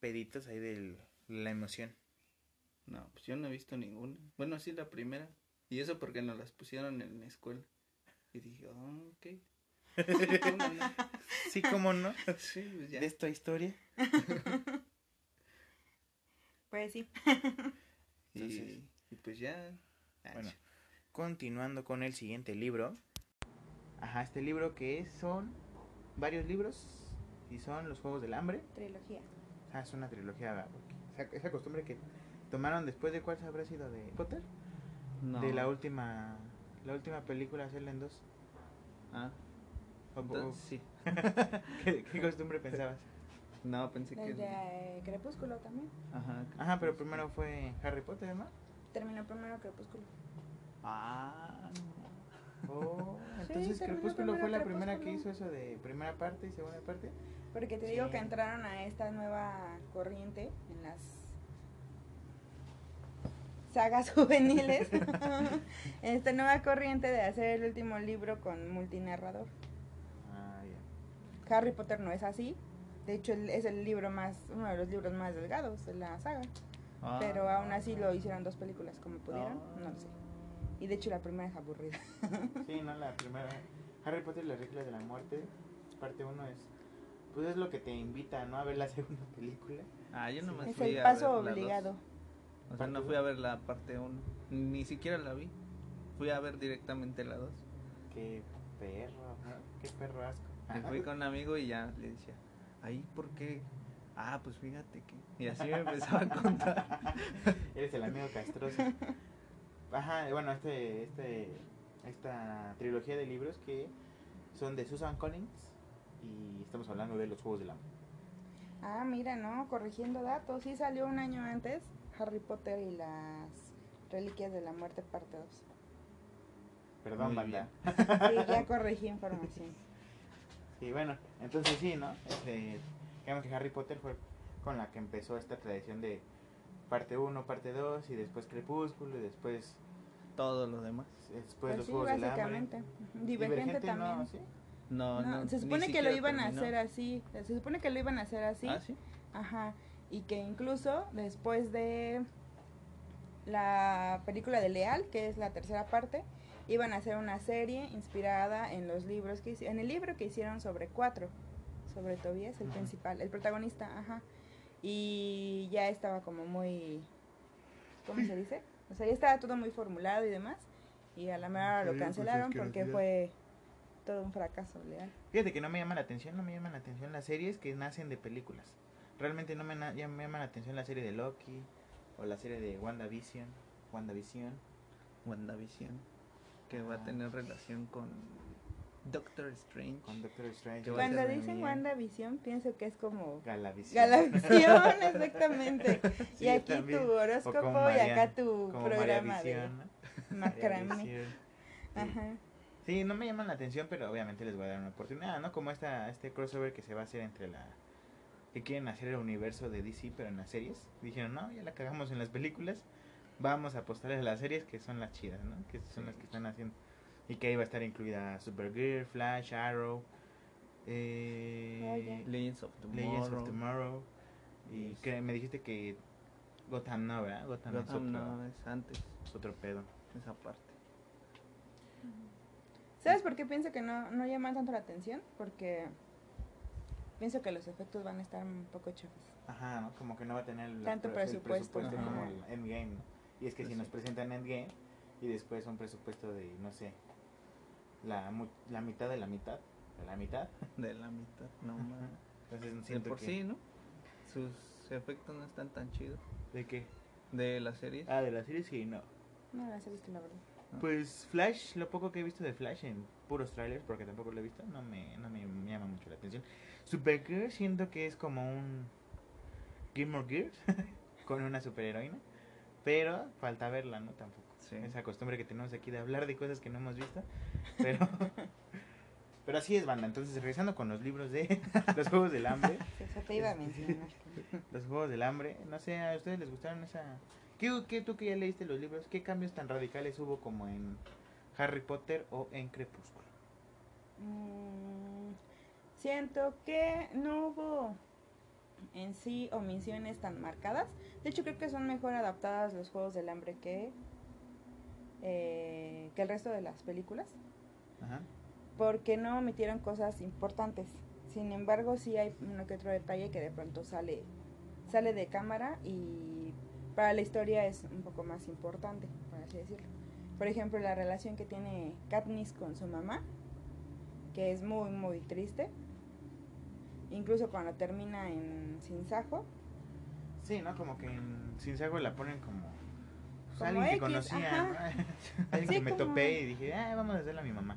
peditos ahí de la emoción. No, pues yo no he visto ninguna. Bueno, sí la primera. Y eso porque nos las pusieron en la escuela. Y dije, oh, ok. Sí, ¿cómo no? sí, pues ya. De esta historia. Pues sí. Y, Entonces- y pues ya. Ah, Bueno, continuando con el siguiente libro. Ajá, este libro que es- son varios libros y son Los Juegos del Hambre. Trilogía. Ah, es una trilogía. Esa, esa costumbre que tomaron después de cuál se habrá sido de Potter. no. De la última la última película hacerla en dos. Ah, O- o- entonces sí. [laughs] ¿Qué, qué costumbre pensabas? No, pensé que. De eh, Crepúsculo también. Ajá. Ajá, pero primero fue Harry Potter, ¿no? Terminó primero Crepúsculo. Ah, Oh, Sí, entonces terminó Crepúsculo fue la primera que hizo eso de primera parte y segunda parte. Porque te digo Sí. que entraron a esta nueva corriente en las sagas [laughs] juveniles. [laughs] esta nueva corriente de hacer el último libro con multinarrador. Ah, ya. Harry Potter no es así. De hecho, es el libro más, uno de los libros más delgados de la saga. Ah. Pero aún así lo hicieron dos películas como pudieron. Ah. No lo sé. Y de hecho la primera es aburrida. [laughs] Sí, no, la primera. Harry Potter y las reglas de la muerte, parte uno es. Pues es lo que te invita, ¿no? A ver la [laughs] segunda película. Ah, yo nomás es fui el a paso ver obligado. O sea, no fui a ver la parte 1. Ni siquiera la vi. Fui a ver directamente la 2. Qué perro, ¿no? Qué perro asco. Me fui [laughs] con un amigo y ya le decía, ahí, ¿por qué? Ah, pues fíjate que. Y así me empezaba a contar. Eres el amigo castroso. Ajá, bueno, este, este, esta trilogía de libros que son de Susan Collins y estamos hablando de los Juegos del Hambre. Ah, mira, no, corrigiendo datos. Sí salió un año antes Harry Potter y las Reliquias de la Muerte, parte 2. Perdón, Muy banda. Sí, ya [laughs] corregí información. Y bueno, entonces sí, ¿no? Este, digamos que Harry Potter fue con la que empezó esta tradición de parte 1, parte 2 y después Crepúsculo y después, Todo lo demás. después Pues los sí, Juegos del Hambre. básicamente. Ujú. Divergente, también. no, ¿sí? No, No, no. se supone que lo iban a terminó. hacer así. Se supone que lo iban a hacer así. Ah, sí. Ajá. Y que incluso después de la película de Leal, que es la tercera parte, iban a hacer una serie inspirada en los libros que en el libro que hicieron sobre cuatro, sobre Tobias, el Ajá. principal, el protagonista, ajá. Y ya estaba como muy ¿cómo se dice? O sea, ya estaba todo muy formulado y demás. Y a la mera lo pues, cancelaron porque fue todo un fracaso Leal. Fíjate que no me llama la atención, no me llaman la atención las series que nacen de películas. Realmente no me, na- ya me llama la atención la serie de Loki o la serie de WandaVision. WandaVision. WandaVision. Que va Ah. a tener relación con Doctor Strange. Con Doctor Cuando dicen. WandaVision, pienso que es como Galavisión. Galavisión, [laughs] exactamente. Sí, y aquí también. tu horóscopo y acá tu programa de ¿no? [laughs] macramé. Ajá. Sí, no me llaman la atención, pero obviamente les voy a dar una oportunidad, ¿no? Como esta, este crossover que se va a hacer entre la... Que quieren hacer el universo de DC, pero en las series. Dijeron, no, ya la cagamos en las películas. Vamos a apostarles a las series que son las chidas, ¿no? Que son las que están haciendo. Y que ahí va a estar incluida Supergirl, Flash, Arrow, eh, Legends of Tomorrow. Legends of Tomorrow. Y Yes. que me dijiste que Gotham no, ¿verdad? Gotham, es, Gotham otro, no, es antes. es otro pedo. Esa parte. ¿Sabes por qué pienso que no, no llaman tanto la atención? Porque pienso que los efectos van a estar un poco chafas. Ajá, ¿no? Como que no va a tener el Tanto el presupuesto, como el Endgame, ¿no? Y es que Pues si nos sí. presentan Endgame y después un presupuesto de, no sé, la, mu- la mitad de la mitad, de la mitad, [laughs] De la mitad. No más. entonces De siento por que... sí, ¿no? Sus efectos no están tan chidos. ¿De qué? De la serie. Ah, de la serie sí, no. No las he visto, la verdad. Pues Flash, lo poco que he visto de Flash en puros trailers, porque tampoco lo he visto, no me, no me llama mucho la atención. Supergirl siento que es como un Gilmore Girls [laughs] con una superheroína, pero falta verla, ¿no? Tampoco. Sí. Esa costumbre que tenemos aquí de hablar de cosas que no hemos visto, pero... [laughs] Pero así es, banda. Entonces, regresando con los libros de [laughs] los Juegos del Hambre. [laughs] Eso te iba a mencionar. Los Juegos del Hambre. No sé, ¿a ustedes les gustaron esa...? ¿Qué, qué, tú que ya leíste los libros, qué cambios tan radicales hubo como en Harry Potter o en Crepúsculo? Mm, siento que no hubo en sí omisiones tan marcadas. De hecho, creo que son mejor adaptadas los Juegos del Hambre que, eh, que el resto de las películas. Ajá. porque no omitieron cosas importantes. Sin embargo, sí hay uno que otro detalle que de pronto sale sale de cámara y para la historia es un poco más importante, por así decirlo. Por ejemplo, la relación que tiene Katniss con su mamá, que es muy muy triste. Incluso cuando termina en Sinsajo, Sí, ¿no? Como que en Sin Sago la ponen como... Como alguien que X, conocía, [laughs] alguien Sí, que me como- topé y dije, ah, vamos a hacerla a mi mamá.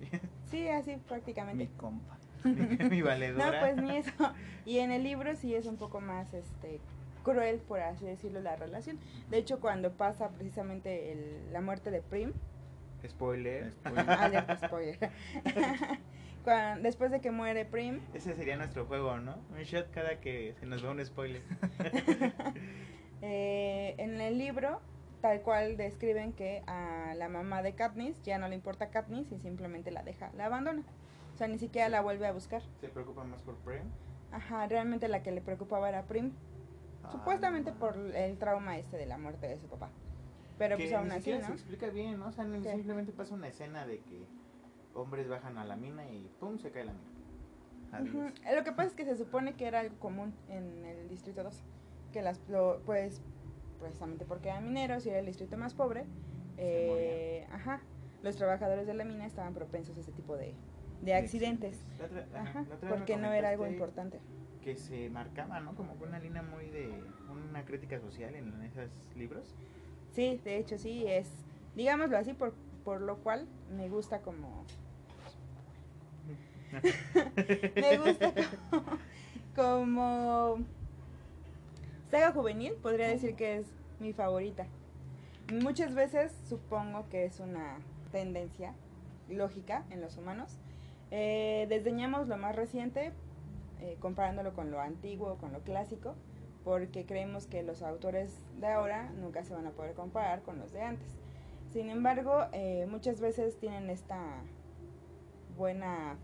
[laughs] sí, así Mi prácticamente. compa. [laughs] mi, mi No, valedora. pues ni eso. Y en el libro sí es un poco más este cruel, por así decirlo, la relación. De hecho, cuando pasa precisamente el- la muerte de Prim, Spoiler. Spoiler. alerta spoiler. Cuan- después de que muere Prim, Ese sería nuestro juego, ¿no? Un shot cada que se nos va un spoiler. eh, en el libro, tal cual describen que a la mamá de Katniss ya no le importa Katniss y simplemente la deja, la abandona. O sea, ni siquiera la vuelve a buscar. ¿Se preocupa más por Prem? Ajá, realmente la que le preocupaba era Prim. Ah, Supuestamente por el trauma este de la muerte de su papá. Pero que pues aún así, ¿no? se explica bien, ¿no? O sea, simplemente pasa una escena de que hombres bajan a la mina y pum, se cae la mina. Adiós. Lo que pasa es que se supone que era algo común en el distrito 2. Que las, lo- pues, precisamente porque eran mineros y era el distrito más pobre, eh, ajá, los trabajadores de la mina estaban propensos a ese tipo de, de accidentes. La otra- ajá, la porque no era algo importante. Que se marcaba, ¿no? Como con una línea muy de una crítica social en esos libros. Sí, de hecho sí, es, digámoslo así, por, por lo cual me gusta como [laughs] [laughs] me gusta como, como saga juvenil, podría decir que es mi favorita. Muchas veces supongo que es una tendencia lógica en los humanos. Eh, desdeñamos lo más reciente, eh, comparándolo con lo antiguo, con lo clásico, porque creemos que los autores de ahora nunca se van a poder comparar con los de antes. Sin embargo, eh, muchas veces tienen esta buena,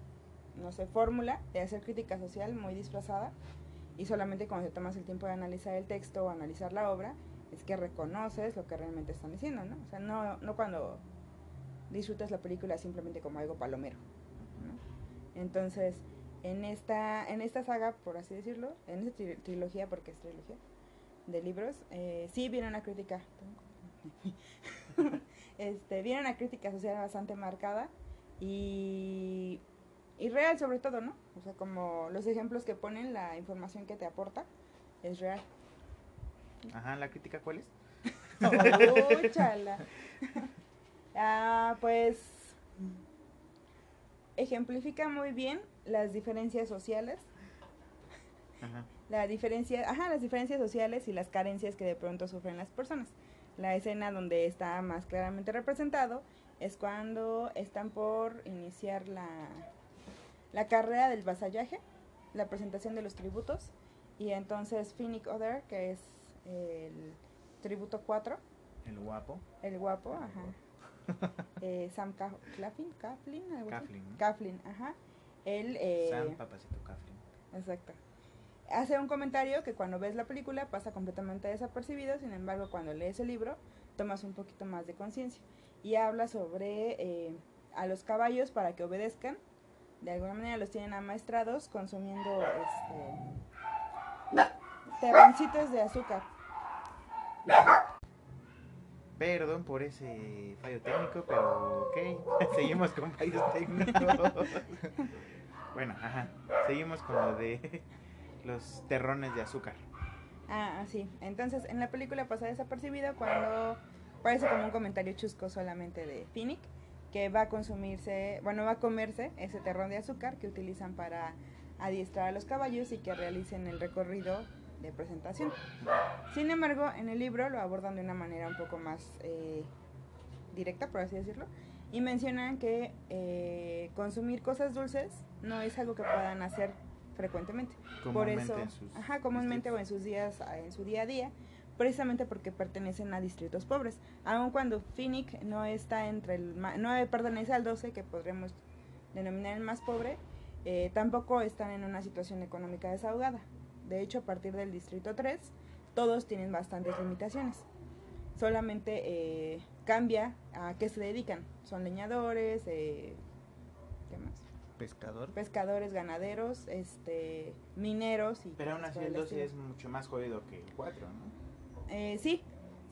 no sé, fórmula de hacer crítica social muy disfrazada y solamente cuando te tomas el tiempo de analizar el texto o analizar la obra, es que reconoces lo que realmente están diciendo, ¿no? O sea, no, no cuando disfrutas la película simplemente como algo palomero. Entonces, en esta, en esta saga, por así decirlo, en esta trilogía, porque es trilogía de libros, eh, sí viene una crítica, [laughs] este, viene una crítica social bastante marcada y, y real sobre todo, ¿no? O sea, como los ejemplos que ponen, la información que te aporta, es real. Ajá, ¿la crítica cuál es? Oh, [laughs] chala. ah, pues ejemplifica muy bien las diferencias sociales. Ajá. La diferencia, ajá, las diferencias sociales y las carencias que de pronto sufren las personas. La escena donde está más claramente representado es cuando están por iniciar la, la carrera del vasallaje, la presentación de los tributos, y entonces Finnick Other, que es el tributo 4, El guapo. el guapo, ajá. Eh, Sam Ca- Claflin, Claflin, algo así. Claflin, ¿no? Claflin, ajá. Él, eh, Sam, papacito Claflin. exacto. Hace un comentario que cuando ves la película pasa completamente desapercibido, sin embargo, cuando lees el libro tomas un poquito más de conciencia. Y habla sobre eh, a los caballos para que obedezcan. De alguna manera los tienen amaestrados consumiendo este, terroncitos de azúcar. Perdón por ese fallo técnico, pero ok. [laughs] Seguimos con fallos técnicos. [laughs] bueno, ajá. Seguimos con lo de [laughs] los terrones de azúcar. Ah, sí. Entonces, en la película pasa desapercibido cuando parece como un comentario chusco solamente de Finnick, que va a consumirse, bueno, va a comerse ese terrón de azúcar que utilizan para adiestrar a los caballos y que realicen el recorrido de presentación. Sin embargo, en el libro lo abordan de una manera un poco más eh, directa, por así decirlo, y mencionan que eh, consumir cosas dulces no es algo que puedan hacer frecuentemente. Por Comúnmente eso, en sus ajá, comúnmente o en sus días, en su día a día, precisamente porque pertenecen a distritos pobres. Aun cuando Finnick no está entre el, ma- no pertenece al 12, que podremos denominar el más pobre, eh, tampoco están en una situación económica desahogada. De hecho, a partir del distrito 3, todos tienen bastantes limitaciones. Solamente eh, cambia a qué se dedican. Son leñadores, eh, ¿qué más? Pescador. pescadores, ganaderos, este, mineros y Pero aún así el 12 es mucho más jodido que el 4, ¿no? Eh, sí,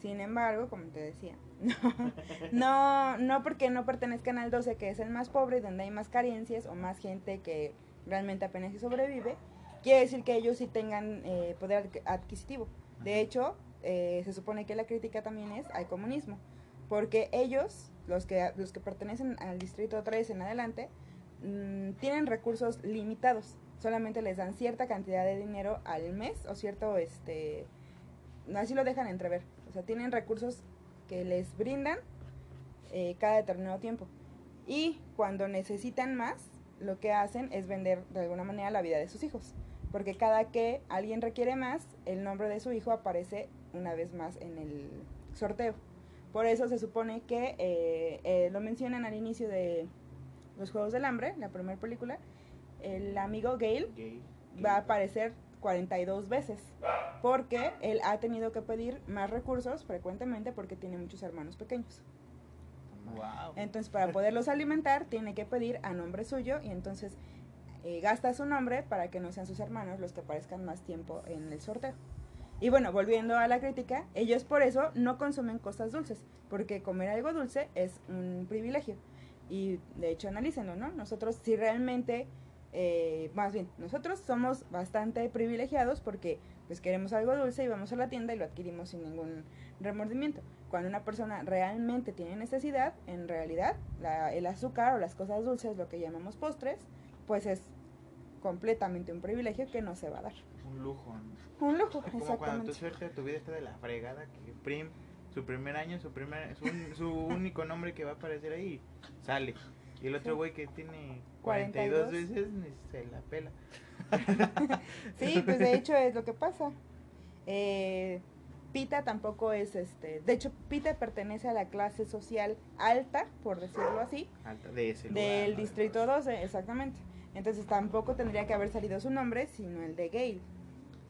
sin embargo, como te decía, [laughs] no, no, no porque no pertenezcan al 12, que es el más pobre, donde hay más carencias o más gente que realmente apenas si sobrevive, quiere decir que ellos sí tengan eh, poder adqu- adquisitivo. De hecho, eh, se supone que la crítica también es al comunismo, porque ellos, los que, los que pertenecen al distrito 3 en adelante, mm, tienen recursos limitados. Solamente les dan cierta cantidad de dinero al mes o cierto, este, así lo dejan entrever. O sea, tienen recursos que les brindan eh, cada determinado tiempo. Y cuando necesitan más, lo que hacen es vender de alguna manera la vida de sus hijos. Porque cada que alguien requiere más, el nombre de su hijo aparece una vez más en el sorteo. Por eso se supone que eh, eh, lo mencionan al inicio de Los Juegos del Hambre, la primera película. El amigo Gale Gay. va a aparecer 42 veces porque él ha tenido que pedir más recursos frecuentemente porque tiene muchos hermanos pequeños. Wow. Entonces, para poderlos alimentar, tiene que pedir a nombre suyo y entonces eh, gasta su nombre para que no sean sus hermanos los que aparezcan más tiempo en el sorteo. Y bueno, volviendo a la crítica, ellos por eso no consumen cosas dulces, porque comer algo dulce es un privilegio. Y de hecho, analícenlo, ¿no? Nosotros si realmente, eh, más bien, nosotros somos bastante privilegiados porque pues queremos algo dulce y vamos a la tienda y lo adquirimos sin ningún remordimiento. Cuando una persona realmente tiene necesidad, en realidad la- el azúcar o las cosas dulces, lo que llamamos postres, pues es completamente un privilegio que no se va a dar. Un lujo. ¿no? Un lujo, Como cuando tu suerte, tu vida está de la fregada, que Prim, su primer año, su primer, su [laughs] único nombre que va a aparecer ahí, sale. Y el otro Sí. güey que tiene 42 42. veces, ni se la pela. [laughs] Sí, pues de hecho es lo que pasa. Eh, Pita tampoco es este, de hecho Pita pertenece a la clase social alta, por decirlo así, Alta de ese lugar. del ¿no? distrito 12, exactamente. Entonces tampoco tendría que haber salido su nombre, sino el de Gale.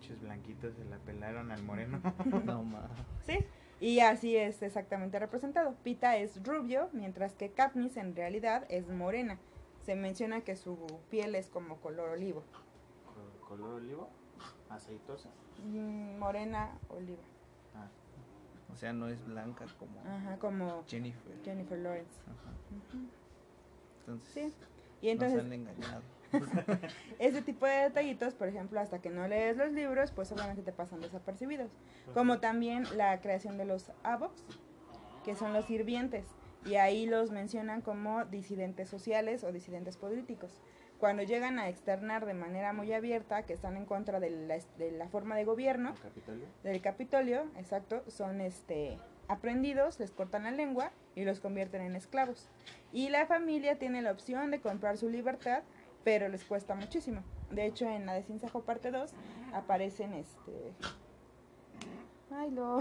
Muchos blanquitos se la pelaron al moreno. [laughs] No más. ¿Sí? Y así es exactamente representado. Pita es rubio, mientras que Katniss en realidad es morena. Se menciona que su piel es como color olivo. Co- Color olivo, aceitosa. Mm, Morena oliva. Ah, O sea, no es blanca como Ajá, como Jennifer. Jennifer Lawrence. Ajá. Entonces, Sí. Y entonces, nos han engañado. [laughs] ese tipo de detallitos, por ejemplo, hasta que no lees los libros, pues obviamente te pasan desapercibidos. Como también la creación de los Avox, que son los sirvientes. Y ahí los mencionan como disidentes sociales o disidentes políticos. Cuando llegan a externar de manera muy abierta que están en contra de la, de la forma de gobierno, ¿El Capitolio? del Capitolio, exacto, son este aprendidos, les cortan la lengua y los convierten en esclavos. Y la familia tiene la opción de comprar su libertad, pero les cuesta muchísimo. De hecho, en la de Cinzajo parte 2 aparecen este Ay, lo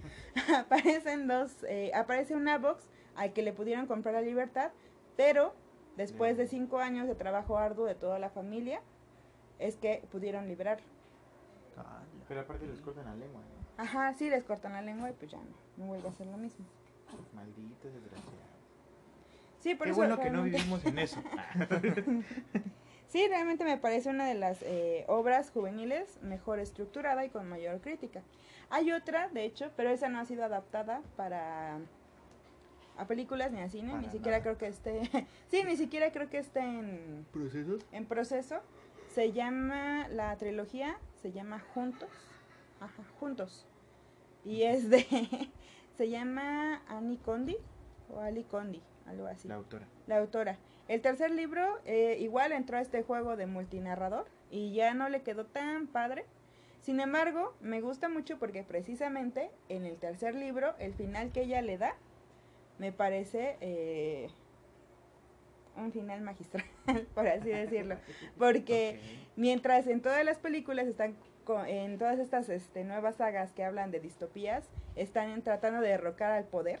[laughs] aparecen dos eh, aparece una box al que le pudieron comprar la libertad, pero después de cinco años de trabajo arduo de toda la familia es que pudieron liberar. Ala. Pero aparte les cortan la lengua, ¿no? Ajá, sí, les cortan la lengua y pues ya no, no vuelve a ser lo mismo. Malditos desgraciados. Sí, por Qué eso bueno que no realmente- vivimos en eso. [laughs] Sí, realmente me parece una de las eh, obras juveniles mejor estructurada y con mayor crítica. Hay otra, de hecho, pero esa no ha sido adaptada para a películas ni a cine, Para ni siquiera nada. creo que esté, [laughs] sí, ni siquiera creo que esté en, ¿Procesos? en proceso. Se llama, la trilogía se llama Juntos, ajá, Juntos, y es de, [laughs] se llama Annie Condi, o Ali Condi, algo así La autora. la autora. El tercer libro eh, igual entró a este juego de multinarrador y ya no le quedó tan padre. Sin embargo, me gusta mucho porque precisamente en el tercer libro, el final que ella le da, me parece eh, un final magistral, [laughs] por así decirlo. [laughs] Porque mientras en todas las películas están en todas estas este, nuevas sagas que hablan de distopías están tratando de derrocar al poder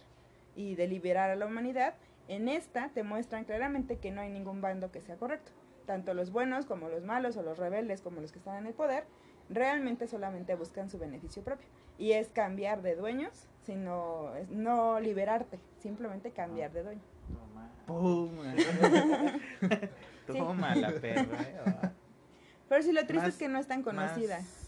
y de liberar a la humanidad en esta te muestran claramente que no hay ningún bando que sea correcto tanto los buenos como los malos o los rebeldes como los que están en el poder realmente solamente buscan su beneficio propio y es cambiar de dueños sino es no liberarte simplemente cambiar de dueño [laughs] Toma. ¡Pum! Toma la perra. eh, ah. pero si lo triste Más- es que no es tan conocida Más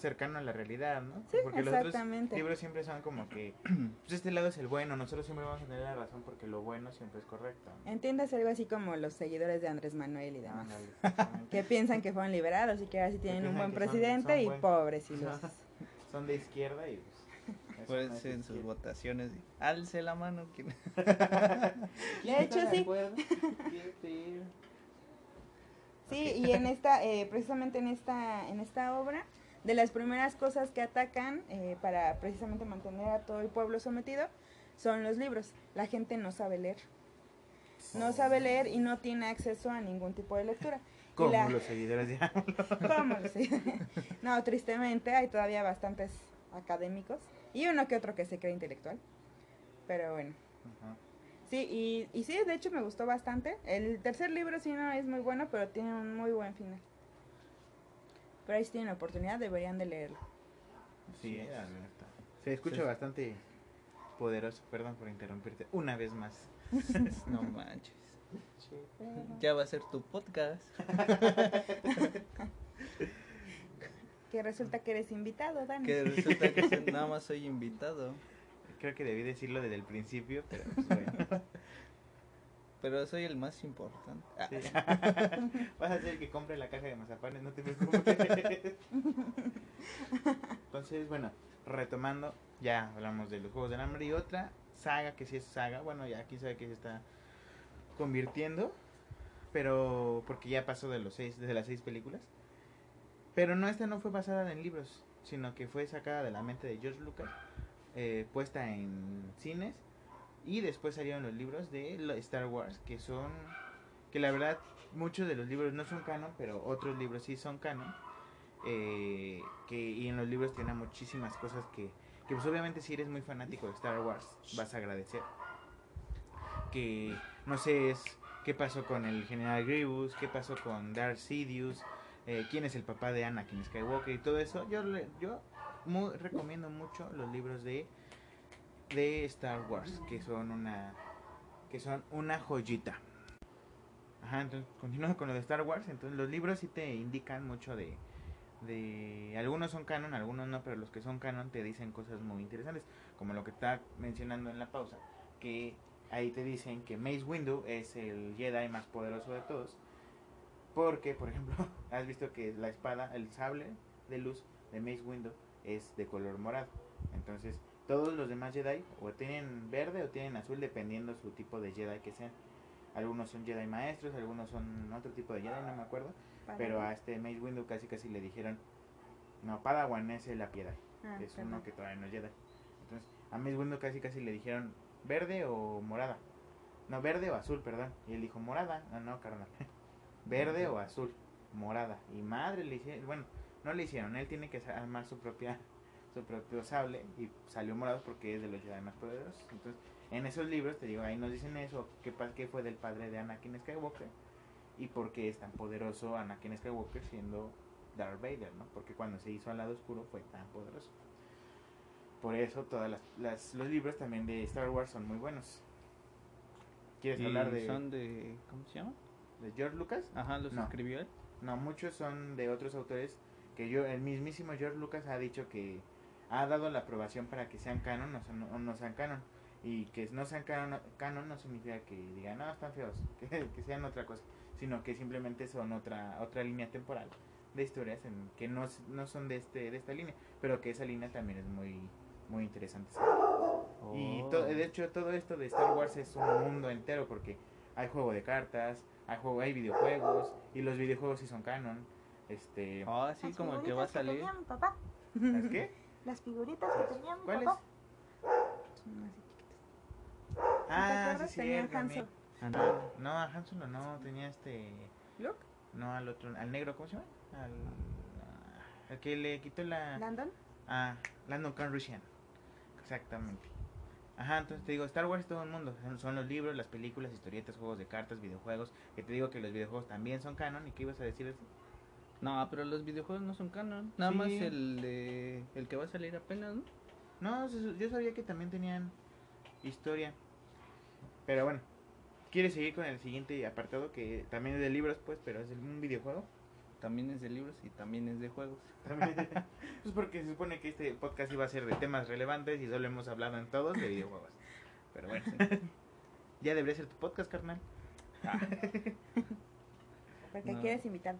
cercano a la realidad, ¿no? Sí, porque los otros libros siempre son como que, [clears throat] pues este lado es el bueno, nosotros siempre vamos a tener la razón porque lo bueno siempre es correcto. Entiendes algo así como los seguidores de Andrés Manuel y demás. [laughs] Que piensan que fueron liberados y que ahora sí tienen un buen son- presidente son y buen- pobres ilusos. [laughs] Son de izquierda y pues, Pues no en sus votaciones, alce la mano. quien- [laughs] De hecho, sí. Sí, y en esta, eh, precisamente en esta, en esta obra, de las primeras cosas que atacan eh, para precisamente mantener a todo el pueblo sometido son los libros. La gente no sabe leer. No sabe leer y no tiene acceso a ningún tipo de lectura. Como la- los seguidores de [laughs] ¿Cómo? Sí. No, tristemente hay todavía bastantes académicos y uno que otro que se cree intelectual. Pero bueno. Sí, y, y sí, de hecho me gustó bastante. El tercer libro sí no es muy bueno, pero tiene un muy buen final. Pero ahí si tienen oportunidad deberían de leerlo. Sí, Sí. la neta. Se escucha Sí. bastante poderoso, perdón por interrumpirte, una vez más. [laughs] No manches. Ya va a ser tu podcast. Que resulta que eres invitado, Dani. Que resulta que nada más soy invitado. Creo que debí decirlo desde el principio, pero pues, bueno. [laughs] Pero soy el más importante. Ah, Sí. [laughs] Vas a ser el que compre la caja de mazapanes, no te preocupes. [laughs] Entonces, bueno, retomando, ya hablamos de los Juegos del Hambre y otra saga que sí es saga, bueno, ya quién sabe que se está convirtiendo, pero porque ya pasó de los seis, de las seis películas. Pero no, esta no fue basada en libros, sino que fue sacada de la mente de George Lucas, eh, puesta en cines y después salieron los libros de Star Wars, que son, que la verdad muchos de los libros no son canon, pero otros libros sí son canon. eh, que, y en los libros tienen muchísimas cosas que, que pues obviamente si eres muy fanático de Star Wars vas a agradecer. Que no sé es qué pasó con el general Grievous, qué pasó con Darth Sidious, eh, quién es el papá de Anakin Skywalker y todo eso. Yo yo muy, recomiendo mucho los libros de de Star Wars, que son una que son una joyita. Ajá, entonces continuando con lo de Star Wars, entonces los libros sí te indican mucho de de algunos son canon, algunos no, pero los que son canon te dicen cosas muy interesantes, como lo que está mencionando en la pausa, que ahí te dicen que Mace Windu es el Jedi más poderoso de todos, porque por ejemplo, [laughs] has visto que la espada, el sable de luz de Mace Windu es de color morado. Entonces, todos los demás Jedi o tienen verde o tienen azul dependiendo su tipo de Jedi que sean. Algunos son Jedi maestros, algunos son otro tipo de Jedi, no me acuerdo. Pero a este Mace Windu casi casi le dijeron, no, Padawan es la piedra, Ah, es perdón. uno que todavía no es Jedi. Entonces, a Mace Windu casi casi le dijeron, verde o morada. No, verde o azul, perdón. Y él dijo, morada. No, no, carnal. [laughs] verde o azul, morada. Y madre le hicieron, bueno, no le hicieron, él tiene que armar su propia su propio sable y salió morado porque es de los Jedi más poderosos. Entonces, en esos libros, te digo, ahí nos dicen eso, qué, qué fue del padre de Anakin Skywalker y por qué es tan poderoso Anakin Skywalker siendo Darth Vader, ¿no? Porque cuando se hizo al lado oscuro fue tan poderoso. Por eso todas las, las- los libros también de Star Wars son muy buenos. ¿Quieres hablar de, son de, ¿cómo se llama? de George Lucas? Ajá, los No. escribió él. No, muchos son de otros autores que yo, el mismísimo George Lucas ha dicho que ha dado la aprobación para que sean canon o, son- o no sean canon. Y que no sean canon, canon no significa que digan, no, están feos, [laughs] que, que sean otra cosa, sino que simplemente son otra otra línea temporal de historias en, que no, no son de este de esta línea, pero que esa línea también es muy muy interesante. Y to- de hecho todo esto de Star Wars es un mundo entero porque hay juego de cartas, hay juego, hay videojuegos y los videojuegos sí son canon. Este, Ah, sí, como el que va a salir. tenía mi papá. ¿las qué? [laughs] Las figuritas que tenía mi ¿Cuáles? papá. Son así chiquitas. ¿No Ah, sí, Tenía. Ah, no, a Han Solo no, tenía este, ¿Luke? no al otro, al negro, ¿cómo se llama? Al, al que le quitó la, ¿Landon? ah, Landon Calrissian, exactamente. Ajá, entonces te digo, Star Wars es todo el mundo, son, son los libros, las películas, historietas, juegos de cartas, videojuegos, que te digo que los videojuegos también son canon, ¿y qué ibas a decir eso? No, pero los videojuegos no son canon. Nada Sí. más el de, el que va a salir apenas, ¿no? No, yo sabía que también tenían historia. Pero bueno, ¿quieres seguir con el siguiente apartado que también es de libros, pues, pero es un videojuego? También es de libros y también es de juegos. [laughs] También. pues porque se supone que este podcast iba a ser de temas relevantes y solo hemos hablado en todos de videojuegos. Pero bueno, ya debería ser tu podcast, carnal. Porque No. quieres invitar.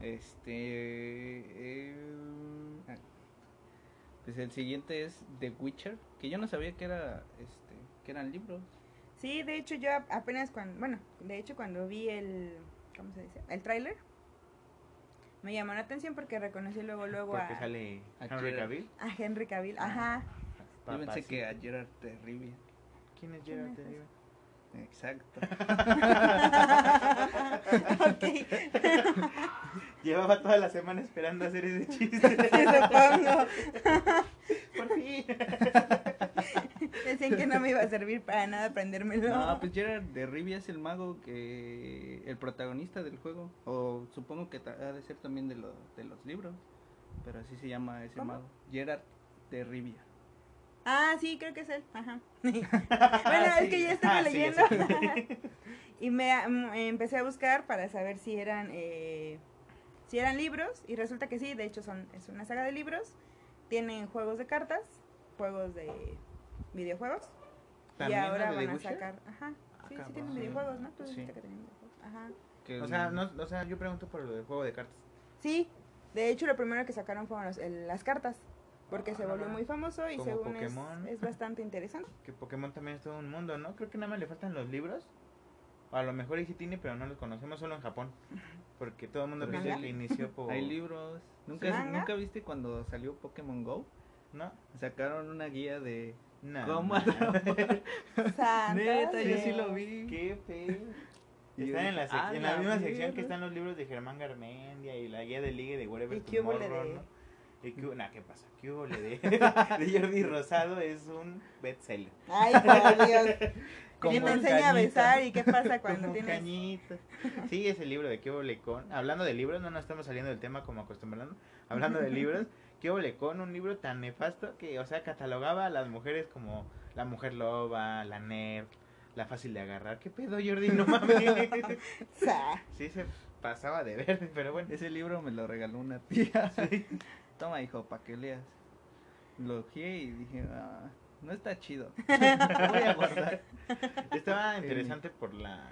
Este. eh, ah, pues el siguiente es The Witcher. Que yo no sabía que era. Este. Que eran libros. Sí, de hecho yo apenas cuando, bueno, de hecho cuando vi el, ¿cómo se dice? El tráiler, me llamó la atención porque reconocí luego, luego Porque a, sale a Henry. Cavill. a Henry Cavill. Ajá. Yo pensé que a Gerard Rivia. ¿Quién es ¿Quién Gerard? es Te ese? digo? Exacto. [laughs] ok, [laughs] Llevaba toda la semana esperando hacer ese chiste. [laughs] Por fin. Decían que no me iba a servir para nada aprendérmelo. No, pues Gerard de Rivia es el mago que. El protagonista del juego. O supongo que ha de ser también de, lo- de los libros. Pero así se llama ese ¿Cómo? mago. Gerard de Rivia. Ah, sí, creo que es él. Ajá. [laughs] [laughs] bueno, sí. es que ya estaba Ah, leyendo. [laughs] y me mm, empecé a buscar para saber si eran eh, si eran libros y resulta que sí, de hecho son es una saga de libros. Tienen juegos de cartas, juegos de videojuegos y ¿También la ahora van a sacar, ajá. Ah, Sí, sí tienen videojuegos, ¿no? Tú dijiste que tenían videojuegos. Ajá. Que O el- sea, no, o sea, yo pregunto por lo del juego de cartas. Sí, de hecho lo primero que sacaron fueron los- el- las cartas. Porque Ah, se no volvió muy famoso y Como según es, Pokémon. es bastante interesante. [laughs] Que Pokémon también es todo un mundo, ¿no? Creo que nada más le faltan los libros O a lo mejor ahí sí tiene, pero no los conocemos solo en Japón. Porque todo el mundo Pero piensa ¿Manga? que inició [laughs] por... Hay libros. ¿Nunca, ¿Manga? ¿Nunca viste cuando salió Pokémon Go? ¿No? Sacaron una guía de No. cómo atrapar. Santo Neta, yo sí lo vi. Qué feo. Y Están en la, "Ah, en la la misma sección mierda". que están los libros de Germán Garmendia y la guía de Ligue de Wherever ¿Y Tomorrow, de- ¿no? ¿Y qué, nah, ¿qué pasa? ¿Qué hubo le de, [laughs] de Jordi Rosado? Es un bestseller. Ay, por Dios. [laughs] Como ¿Quién te un enseña a besar y qué pasa cuando Como tienes... cañito. Sí, ese libro de qué hubo con. Hablando de libros, no nos estamos saliendo del tema como acostumbrando. Hablando de libros, [laughs] qué hubo con un libro tan nefasto que, o sea, catalogaba a las mujeres como la mujer loba, la nerd, la fácil de agarrar. ¿Qué pedo, Jordi? No mames. Sí, se pasaba de ver, pero bueno. Ese libro me lo regaló una tía. Toma, hijo, para que leas. Lo ojé y dije, ah, no está chido. [laughs] Voy a guardar. Estaba interesante por la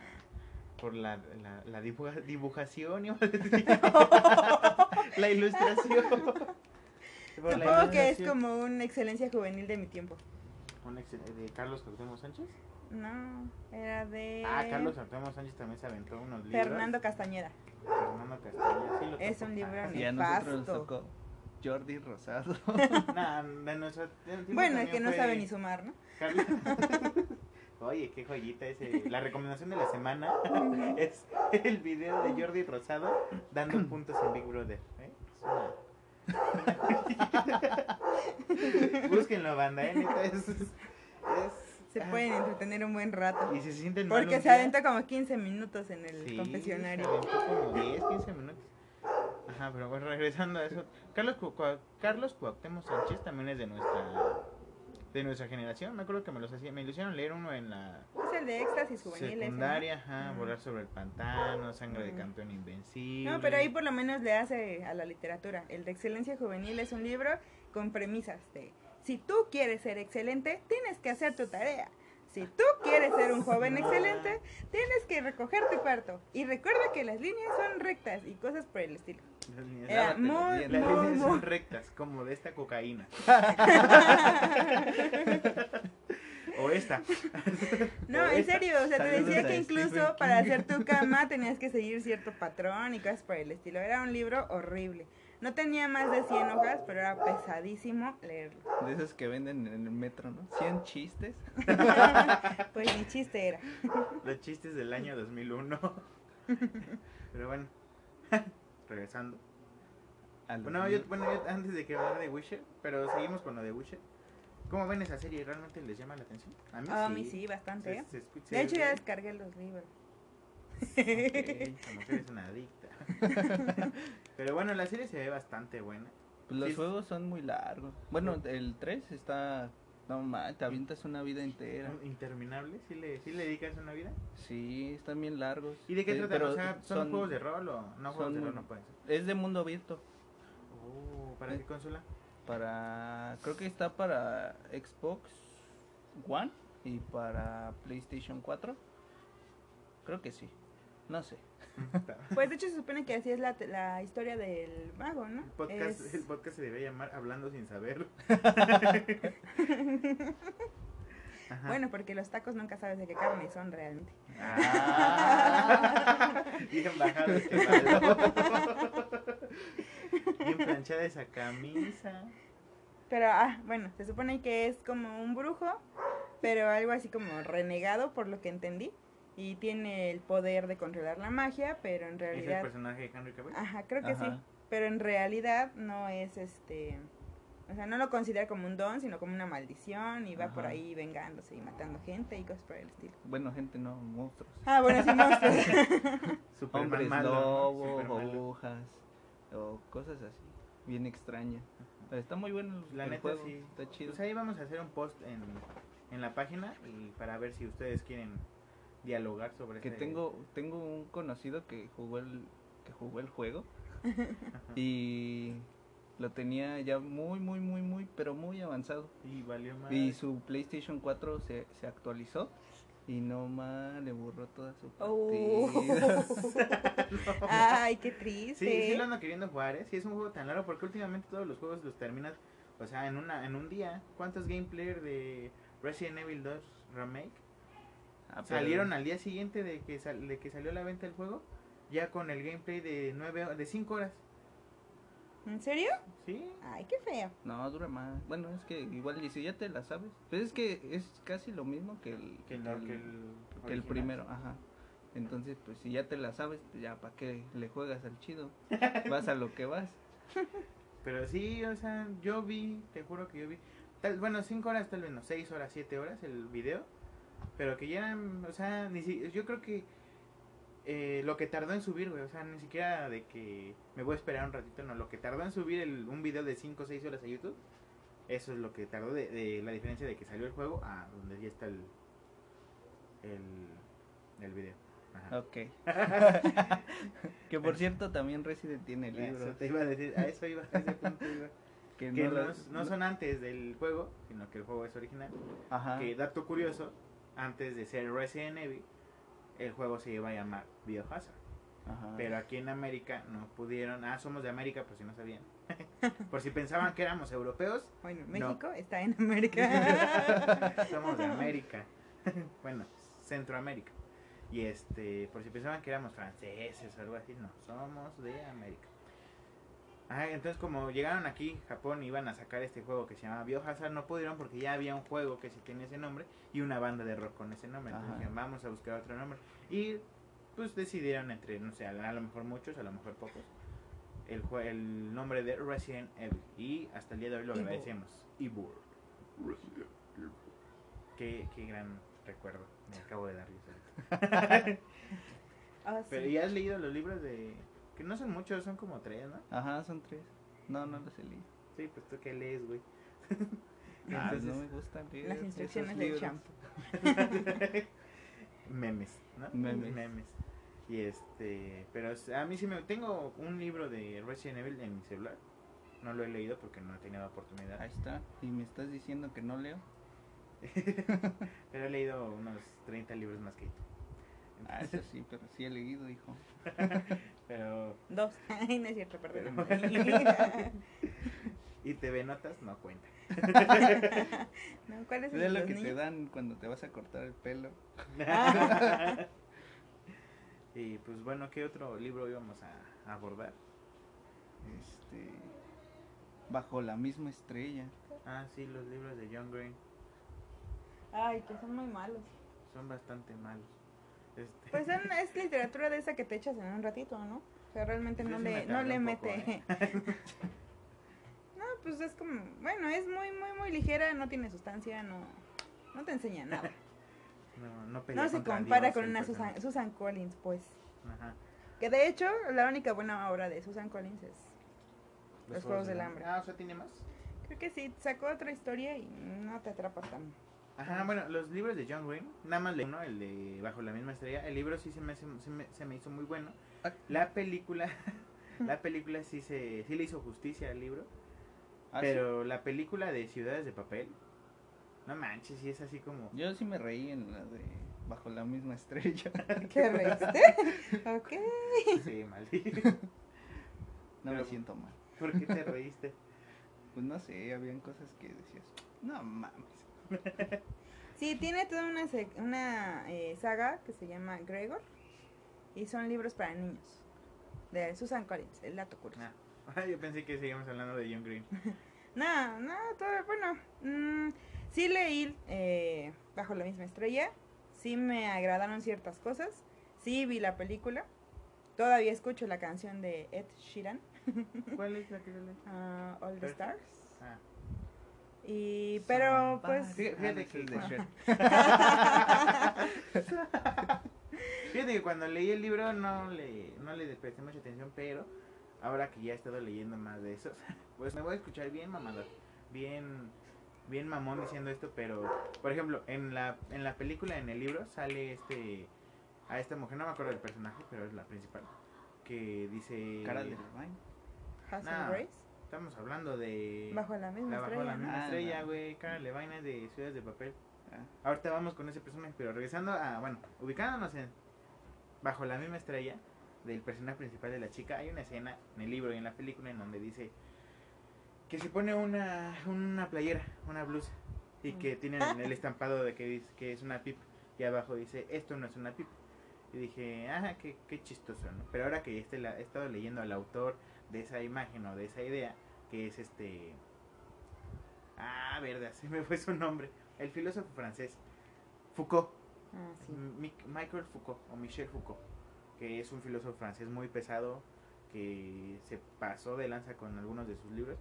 por la, la, la dibuja- dibujación, iba a decir. [laughs] la ilustración. Por la Supongo que es como una excelencia juvenil de mi tiempo. Un ex- de Carlos Cuauhtémoc Sánchez. No, era de... Ah, Carlos Cuauhtémoc Sánchez también se aventó unos libros. Fernando Castañeda. Fernando Castañeda, sí lo Es un libro Ah, Y a nosotros nos Nefasto. tocó Jordi Rosado. [laughs] Nah, de nuestro tiempo Bueno, también que no fue sabe ni sumar, ¿no? Carlos- [laughs] Oye, qué joyita ese. La recomendación de la semana [laughs] es el video de Jordi Rosado dando puntos en Big Brother. ¿eh? Es una- Búsquenlo, banda, ¿eh? Es, es- Se ah, pueden entretener un buen rato. Y se sienten Porque se día- aventa como 15 minutos en el Sí, confesionario. como 10, 15 minutos. Ajá, pero bueno, regresando a eso. Carlos, Cu- Cua- Carlos Cuauhtémoc Sánchez también es de nuestra de nuestra generación. Me acuerdo que me los hacía, me lo hicieron leer uno en la Es el de éxtasis juvenil. ese, ¿no? secundaria, ajá, Ujú. volar sobre el pantano, sangre de campeón invencible. No, pero ahí por lo menos le hace a la literatura. El de excelencia juvenil es un libro con premisas de si tú quieres ser excelente, tienes que hacer tu tarea. Si tú quieres ser un joven excelente, tienes que recoger tu cuarto. Y recuerda que las líneas son rectas y cosas por el estilo. Las líneas, Era Lávatelo muy, bien. las muy, líneas muy- son rectas, como de esta cocaína. [laughs] o esta. No, O en esta. serio, o sea, te decía que incluso para hacer tu cama tenías que seguir cierto patrón y cosas por el estilo. Era un libro horrible. No tenía más de 100 hojas, pero era pesadísimo leerlo. De esos que venden en el metro, ¿no? 100 chistes. [laughs] Pues mi chiste era. [laughs] Los chistes del año 2001. [laughs] Pero bueno, regresando. a Bueno, yo, bueno, yo antes de que hablar de Witcher, pero seguimos con lo de Witcher. ¿Cómo ven esa serie? ¿Realmente les llama la atención? A mí A sí. mí sí, bastante. ¿eh? Se- se escucha- De hecho, ya descargué los libros. Ok, la mujer es una adicta. [laughs] Pero bueno, la serie se ve bastante buena. Pues los sí. juegos son muy largos. Bueno, el 3 está... No man, te avientas una vida entera. Son interminables. ¿Sí le, sí le dedicas una vida? Sí, están bien largos. ¿Y de qué Sí, tratan? pero O sea, ¿son, juegos de rol o no juegos de rol? No pueden ser. Es de mundo abierto. Oh, ¿Para Eh. qué consola? Para... Creo que está para Xbox One y para PlayStation 4. Creo que sí. No sé. [laughs] Pues de hecho se supone que así es la, la historia del mago, ¿no? El podcast, Es- el podcast se debe llamar Hablando sin saber. [laughs] Ajá. Bueno, porque los tacos nunca sabes de qué carne son realmente. Ah, [laughs] bien bajado este balón. Bien planchada esa camisa. Pero, ah, bueno, se supone que es como un brujo, pero algo así como renegado, por lo que entendí. Y tiene el poder de controlar la magia, pero en ¿Es el realidad... personaje de Henry Cavill? Ajá, creo que sí. Pero en realidad no es este... O sea, no lo considera como un don, sino como una maldición y va por ahí vengándose y matando gente y cosas por el estilo. Bueno, gente no, monstruos. Ah, bueno, sí, monstruos. [laughs] Hombres malo, ¿no? lobo, Superman lobo. brujas o cosas así. Bien extrañas. Pero está muy bueno el, La el neta juego. sí. Está chido. Pues ahí vamos a hacer un post en, en la página y para ver si ustedes quieren dialogar sobre que tengo tengo un conocido que jugó el que jugó el juego [laughs] y lo tenía ya muy muy muy muy pero muy avanzado Y valió más. y su PlayStation 4 se, se actualizó y no más le borró toda su Oh. [laughs] [laughs] Ay, qué triste. Sí, sí lo ando queriendo jugar, ¿eh? Sí, es un juego tan largo porque últimamente todos los juegos los terminas, o sea, en una en un día. ¿Cuántos gameplay de Resident Evil 2 Remake? Ah, pero- salieron al día siguiente de que, sal- de que salió a la venta el juego, ya con el gameplay de nueve, de 5 horas. ¿En serio? Sí, Ay, qué feo. No, dura más. Bueno, es que igual y si ya te la sabes. Pues es que es casi lo mismo que el, que el, que el- que el, que el original. primero, ajá. Entonces, pues si ya te la sabes, pues ya para qué le juegas al chido. [laughs] Vas a lo que vas. Pero sí, o sea, yo vi, te juro que yo vi, tal, bueno, 5 horas, tal vez no, 6 horas, 7 horas el video, pero que ya o sea, ni si, yo creo que eh, lo que tardó en subir, güey, o sea, ni siquiera de que me voy a esperar un ratito, no, lo que tardó en subir el, un video de 5 o 6 horas a YouTube, eso es lo que tardó de, de la diferencia de que salió el juego a donde ya está el, el, el video. Ajá. Ok. [laughs] que por cierto, también Resident tiene Eso libros. te iba a decir, a eso iba, a ese punto iba. [laughs] Que que no, no, las- no son antes del juego, sino que el juego es original. Ajá. Que dato curioso, antes de ser Resident Evil, el juego se iba a llamar Biohazard. Ajá. Pero aquí en América no pudieron. Ah, somos de América, por si no sabían. [laughs] por si pensaban que éramos europeos, Bueno, No. México está en América. [laughs] somos de América. [laughs] bueno, Centroamérica. Y este, por si pensaban que éramos franceses o algo así, no, somos de América. Ah, entonces como llegaron aquí, Japón, iban a sacar este juego que se llama Biohazard, no pudieron porque ya había un juego que sí tenía ese nombre y una banda de rock con ese nombre. Entonces Ajá. dijeron, vamos a buscar otro nombre. Y pues decidieron entre, no sé, a lo mejor muchos, a lo mejor pocos, el, jue- el nombre de Resident Evil. Y hasta el día de hoy lo Evil. agradecemos. Evil. Resident Evil. Qué, qué gran recuerdo me acabo de dar yo solito. [laughs] Ah, sí. Pero ya has leído los libros de... Que no son muchos, son como tres, ¿no? Ajá, son tres. No, no los he leído. Sí, pues tú qué lees, güey. [laughs] Ah, Entonces, no me gustan leer Las instrucciones del champú. [laughs] memes, ¿no? Memes. Y este, pero a mí sí me tengo un libro de Resident Evil en mi celular. No lo he leído porque no he tenido oportunidad. Ahí está. Y me estás diciendo que no leo. [laughs] Pero he leído unos 30 libros más que tú. Ah, eso sí, pero sí he leído, hijo. [laughs] Pero Dos. [laughs] Ay, no es cierto, perdón. [laughs] y TV Notas no cuenta. no, ¿Cuál es Es lo que te niños? dan cuando te vas a cortar el pelo. y pues bueno, ¿qué otro libro íbamos a abordar? Este. Bajo la misma estrella. Ah, sí, los libros de John Green Ay, que son muy malos. son bastante malos. Este, Pues es literatura de esa que te echas en un ratito, ¿no? O sea, realmente no sí le, no le poco, mete. ¿eh? [laughs] [laughs] no, pues es como, bueno, es muy, muy, muy ligera, no tiene sustancia, no, no te enseña nada. [laughs] no, no, pelea No se compara Dios con una. Susan, Susan Collins, pues. Ajá. Que de hecho, la única buena obra de Susan Collins es. Los Juegos del Hambre. Ah, o sea, ¿tiene más? Creo que sí, sacó otra historia y no te atrapas tan. Ajá, bueno, los libros de John Green, nada más leí uno, el de Bajo la misma estrella. El libro sí se me, hace- se me, se me hizo muy bueno. Ah. La película, [laughs] la película sí se, sí le hizo justicia al libro. Ah, sí. pero la película de Ciudades de Papel, no manches, sí es así como... Yo sí me reí en la de Bajo la misma estrella. [laughs] ¿Qué reíste? ok. [laughs] Sí, maldito. No me Pero- siento mal. ¿Por qué te reíste? Pues no sé, habían cosas que decías. No mames. [laughs] Sí, tiene toda una, una eh, saga que se llama Gregor y son libros para niños. De Susan Collins, el dato curioso. Ah, [laughs] yo pensé que seguíamos hablando de John Green. [laughs] No, no, todo, bueno, mm, sí leí eh, Bajo la misma estrella, sí me agradaron ciertas cosas, sí vi la película, todavía escucho la canción de Ed Sheeran, ¿Cuál es la que yo leí? ah, All the. Stars, Ah, y pero pues... Fíjate- Ah, no, fíjate que- de. [laughs] Shrek. [laughs] Fíjate que cuando leí el libro no le, no le presté mucha atención, pero ahora que ya he estado leyendo más de eso, [laughs] pues me voy a escuchar bien mamador, bien, bien mamón diciendo esto, pero por ejemplo, en la, en la película, en el libro, sale este, a esta mujer, no me acuerdo del personaje, pero es la principal, que dice... Cara de Nah, Grace, Estamos hablando de... Bajo la misma la bajo estrella, la misma Ah, estrella, no. güey, cara de vaina de Ciudades de Papel. Ah, Ahorita vamos con ese personaje, pero regresando a, bueno, ubicándonos en bajo la misma estrella del personaje principal de la chica, hay una escena en el libro y en la película en donde dice que se pone una, una playera, una blusa y que tiene el [laughs] estampado de que dice que es una pipa. y abajo dice, esto no es una pipa. Y dije, ah, qué, qué chistoso, ¿no? Pero ahora que este la, he estado leyendo al autor de esa imagen o de esa idea, que es este... Ah, verdad, [laughs] se me fue su nombre. El filósofo francés, Foucault. Ah, sí. Michael Foucault o Michel Foucault, que es un filósofo francés muy pesado que se pasó de lanza con algunos de sus libros.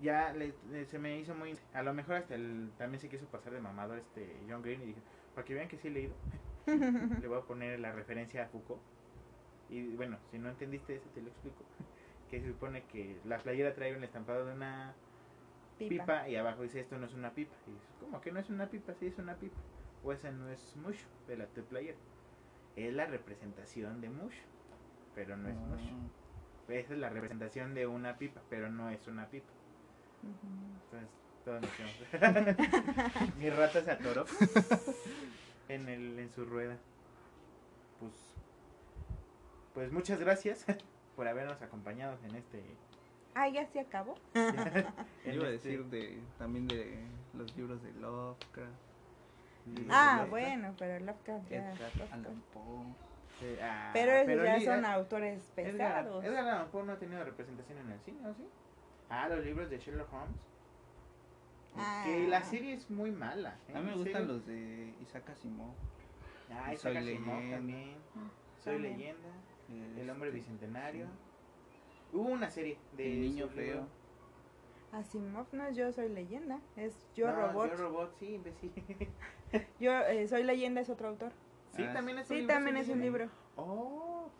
Ya le- le- se me hizo muy... A lo mejor hasta el, también se quiso pasar de mamador este John Green y dije, para que vean que sí he leído, [laughs] le voy a poner la referencia a Foucault. Y bueno, si no entendiste eso te lo explico. Que se supone que la playera trae un estampado de una Pipa. pipa y abajo dice esto no es una pipa. Y dices, ¿cómo que no es una pipa? Sí es una pipa. O esa no es mush de la tu playera. Es la representación de mush, pero no es mush. Ah, Esa es la representación de una pipa, pero no es una pipa. Entonces, todos nos. [laughs] Mi rata se atoró [laughs] en, el, en su rueda. Pues, pues muchas gracias por habernos acompañado en este... Ah, ya se acabó. [laughs] Yo iba a este- decir de, también de los libros de Lovecraft, Ah, Lovecraft. bueno, pero Lovecraft ya. Edgar Lovecraft. Allan Poe. Sí, ah, Pero esos ya son ah, autores pesados. Edgar Allan Poe no ha tenido representación en el cine, ¿o sí? Ah, los libros de Sherlock Holmes. Ah. Que la serie es muy mala. ¿eh? A mí me gustan serio. los de Isaac Asimov. Ah, Soy Isaac Asimov Leyenda. también. Soy También. Leyenda. El hombre este, bicentenario. sí. Hubo una serie de El niño feo. Asimov no es Yo Soy Leyenda, es Yo No, Robot. Yo Robot, sí, imbécil. [laughs] Yo eh, Soy Leyenda es otro autor. Sí, Ah, también es un Sí, libro. también es un libro. Oh.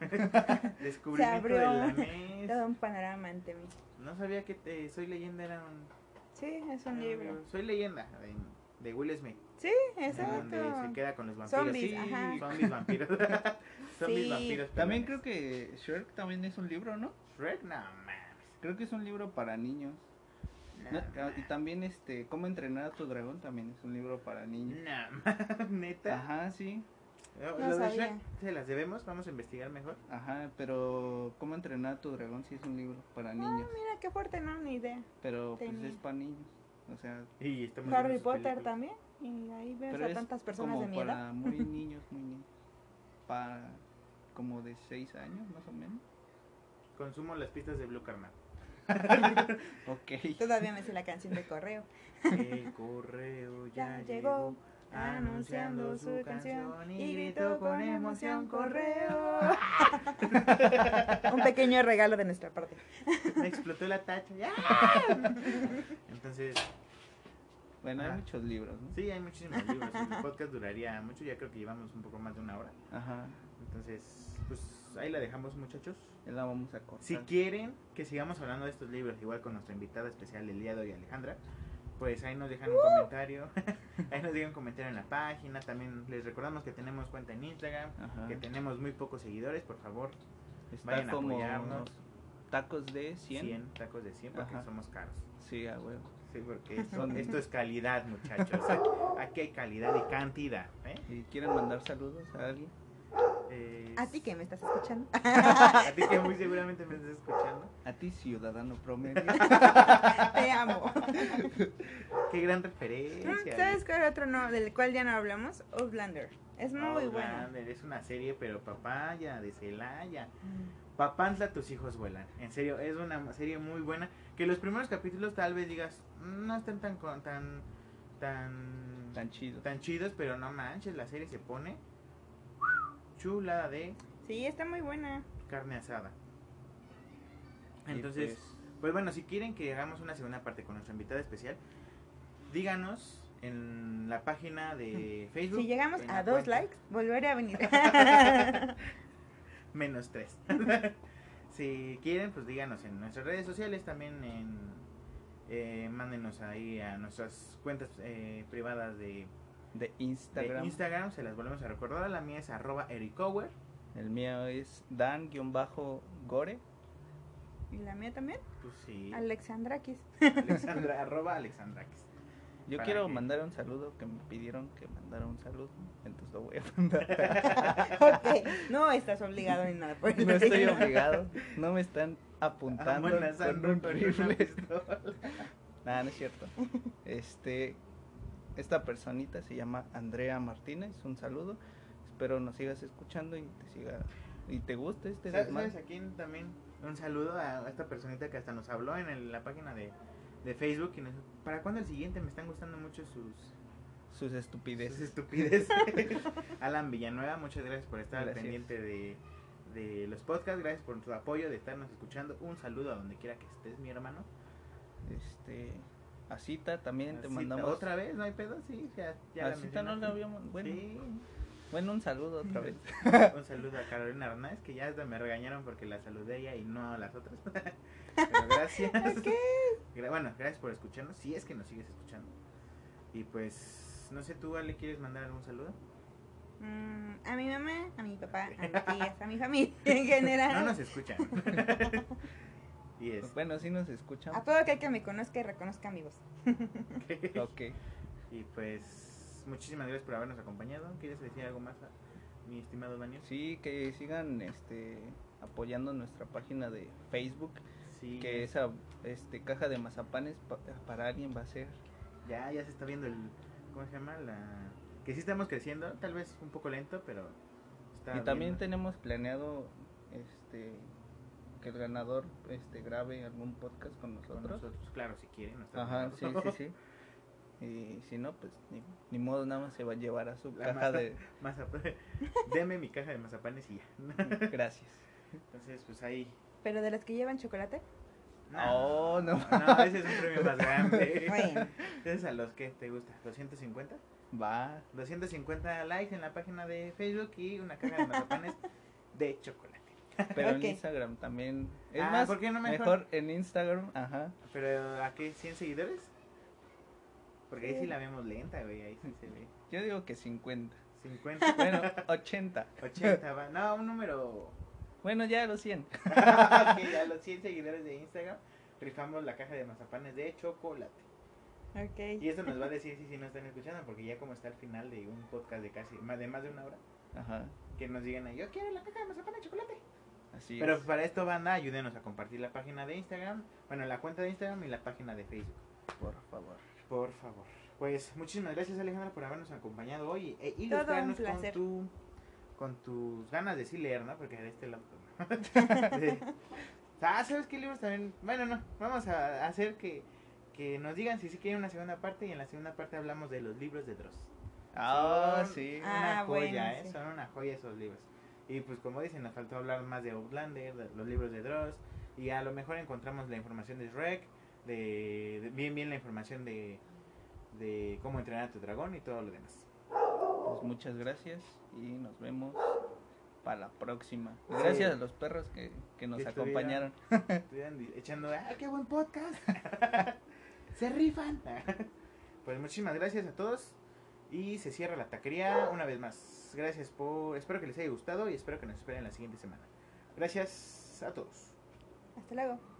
[laughs] [laughs] Descubrimiento abrió de la mes. Todo un panorama ante mí. No sabía que eh, Soy leyenda era un, Sí, es un era libro. Soy leyenda de, de Will Smith. Sí, Donde se exacto. queda con los vampiros. Zombies, sí, ajá. zombies vampiros. Zombies Sí. vampiros. También creo que Shrek también es un libro, ¿no? Shrek, no mames. Creo que es un libro para niños. No, No, ah, y también este, Cómo entrenar a tu dragón también es un libro para niños. no, [laughs] neta. Ajá, sí. Lo No de sabía. Shrek se las debemos, vamos a investigar mejor. Ajá, pero Cómo entrenar a tu dragón sí es un libro para Ah, niños. mira qué fuerte, no, ni idea. Pero pues es para niños. O sea, Y Harry Potter películas. también. Y ahí ves pero a tantas personas como de mi edad. para muy [laughs] niños, muy niños. Para como de 6 años más o menos. Consumo las pistas de Blue Carman. [laughs] Ok. Todavía me sé la canción de correo. El correo ya, Ya llegó. llegó anunciando su canción y gritó con emoción correo. [laughs] Un pequeño regalo de nuestra parte. Me explotó la tacha. ¡Ya! Entonces, Bueno, hay muchos libros, ¿no? sí, hay muchísimos libros. El podcast duraría mucho. Ya creo que llevamos un poco más de una hora. Ajá. Entonces, pues ahí la dejamos, muchachos. La vamos a cortar. Si quieren que sigamos hablando de estos libros, igual con nuestra invitada especial el día de hoy, Alejandra, pues ahí nos dejan un comentario. [laughs] ahí nos dejan un comentario en la página. También les recordamos que tenemos cuenta en Instagram, Ajá. que tenemos muy pocos seguidores. Por favor, Está vayan a apoyarnos. tacos de 100. 100 tacos de 100 porque Ajá. somos caros. Sí, a huevo. Sí, porque [laughs] esto, es calidad, muchachos. [laughs] Aquí hay calidad y cantidad. ¿eh? ¿Y quieren mandar saludos a alguien? Eh, A ti que me estás escuchando. [laughs] a ti que muy [laughs] seguramente me estás escuchando. A ti, ciudadano promedio. [laughs] Te amo. Qué gran Mm, referencia. ¿Sabes cuál otro no, del cual ya no hablamos? Outlander. Es muy bueno. Outlander, Es una serie, pero papaya, de Celaya. Papantla, tus hijos vuelan. En serio, es una serie muy buena. Que los primeros capítulos tal vez digas, "Mm, no están tan, tan, tan, Tan chido. tan chidos, pero no manches, la serie se pone chula de Sí, está muy buena. carne asada. Entonces, pues, pues bueno, si quieren que hagamos una segunda parte con nuestra invitada especial, díganos en la página de Facebook. Si llegamos a dos cuenta- likes, volveré a venir. [laughs] Menos tres. [laughs] si quieren, pues díganos en nuestras redes sociales, también en eh, mándenos ahí a nuestras cuentas eh, privadas de, de de Instagram. Instagram, se las volvemos a recordar. La mía es arroba ericower. El mío es Dan-Gore. ¿Y la mía también? Pues sí. Alexandrakis. Alexandra, [laughs] arroba Alexandrakis. Yo ¿Para quiero qué? mandar un saludo que me pidieron que mandara un saludo. Entonces lo voy a mandar. [laughs] ok, no estás obligado ni nada por no estoy obligado. No me están apuntando con un con una rifle. Nada, no es cierto. Este. Esta personita se llama Andrea Martínez, un saludo. Espero nos sigas escuchando y te siga y te guste este ¿Sabes, también? Un saludo a esta personita que hasta nos habló en el- la página de, de Facebook. Y nos, ¿Para cuándo el siguiente? Me están gustando mucho sus, Sus sus estupideces. estupideces. [laughs] Alan Villanueva, muchas gracias por estar al pendiente de, de los podcasts. Gracias por tu apoyo, de estarnos escuchando. Un saludo a donde quiera que estés, mi hermano. Este, a Cita también te Así, mandamos. ¿Otra vez? ¿No hay pedo? Sí, ya, ya a la Cita no la habíamos. Bueno, Sí. bueno, un saludo otra vez. [laughs] Un saludo a Carolina Arnaz, que ya hasta me regañaron porque la saludé a ella y no a las otras. [laughs] Pero gracias. [laughs] Gra- Bueno, gracias por escucharnos, si es que nos sigues escuchando. Y pues, no sé, ¿tú, Ale, quieres mandar algún saludo? Mm, a mi mamá, a mi papá, a mis tías, a mi familia en general. No nos escuchan. Y es. Bueno, sí nos A escuchamos. todo aquel que me conozca y reconozca mi voz. [laughs] Ok. y pues, muchísimas gracias por habernos acompañado. ¿Quieres decir algo más, a mi estimado Daniel? Sí, que sigan este apoyando nuestra página de Facebook, Sí, que esa este caja de mazapanes pa- para alguien va a ser. ya, ya se está viendo el. ¿Cómo se llama? La. Que sí estamos creciendo, tal vez un poco lento, pero. Está y también viendo. tenemos planeado este que el ganador este grabe algún podcast con Con nosotros. nosotros, claro, si quieren. no Ajá, [laughs] sí, sí, sí. Y si no, pues ni, ni modo, nada más se va a llevar a su La caja maza- de... [laughs] Mazap- Deme mi caja de mazapanes y ya. [laughs] Gracias. Entonces, pues ahí. Pero de las que llevan chocolate, Oh, no. No, ese es un premio más grande. Bueno. Entonces, a los que te gusta, 250. Va. 250 likes en la página de Facebook y una caja de mazapanes de chocolate. [laughs] Pero Ok. en Instagram también. Es Ah, más, ¿por qué no mejor? mejor en Instagram, ajá. Pero, ¿a qué? ¿100 seguidores? Porque ahí sí la vemos lenta, güey. Ahí sí se ve. Yo digo que 50. 50. Bueno, [laughs] 80. 80, va. No, un número. Bueno, ya los 100. que a los 100 seguidores de Instagram rifamos la caja de mazapanes de chocolate. ok. Y eso nos va a decir si, si no están escuchando, porque ya como está al final de un podcast de casi más de más de una hora, Ajá. que nos digan ahí, yo quiero la caja de mazapán de chocolate. Así Pero es. para esto, banda, ayúdenos a compartir la página de Instagram, bueno, la cuenta de Instagram y la página de Facebook, Por favor. por favor. Pues muchísimas gracias, Alejandra, por habernos acompañado hoy e Todo un ilustrarnos con placer. tu con tus ganas de sí leer, ¿no? Porque de este lado [laughs] ah, ¿sabes qué libros también? Bueno, no, vamos a hacer que que nos digan si sí quieren una segunda parte y en la segunda parte hablamos de los libros de Dross. Ah, Son sí. Una Ah, joya, bueno, ¿eh? sí. Son una joya esos libros. Y pues como dicen, nos faltó hablar más de Outlander, de los libros de Dross. Y a lo mejor encontramos la información de Shrek, de, de- bien bien la información de, de cómo entrenar a tu dragón y todo lo demás. Pues muchas gracias y nos vemos para la próxima. Gracias a los perros que, que nos Que estuvieron- acompañaron. [laughs] Estuvieran di- echando, ¡ah, qué buen podcast! [laughs] ¡Se rifan! [laughs] pues muchísimas gracias a todos. Y se cierra la taquería una vez más. Gracias por... Espero que les haya gustado y espero que nos esperen la siguiente semana. Gracias a todos. Hasta luego.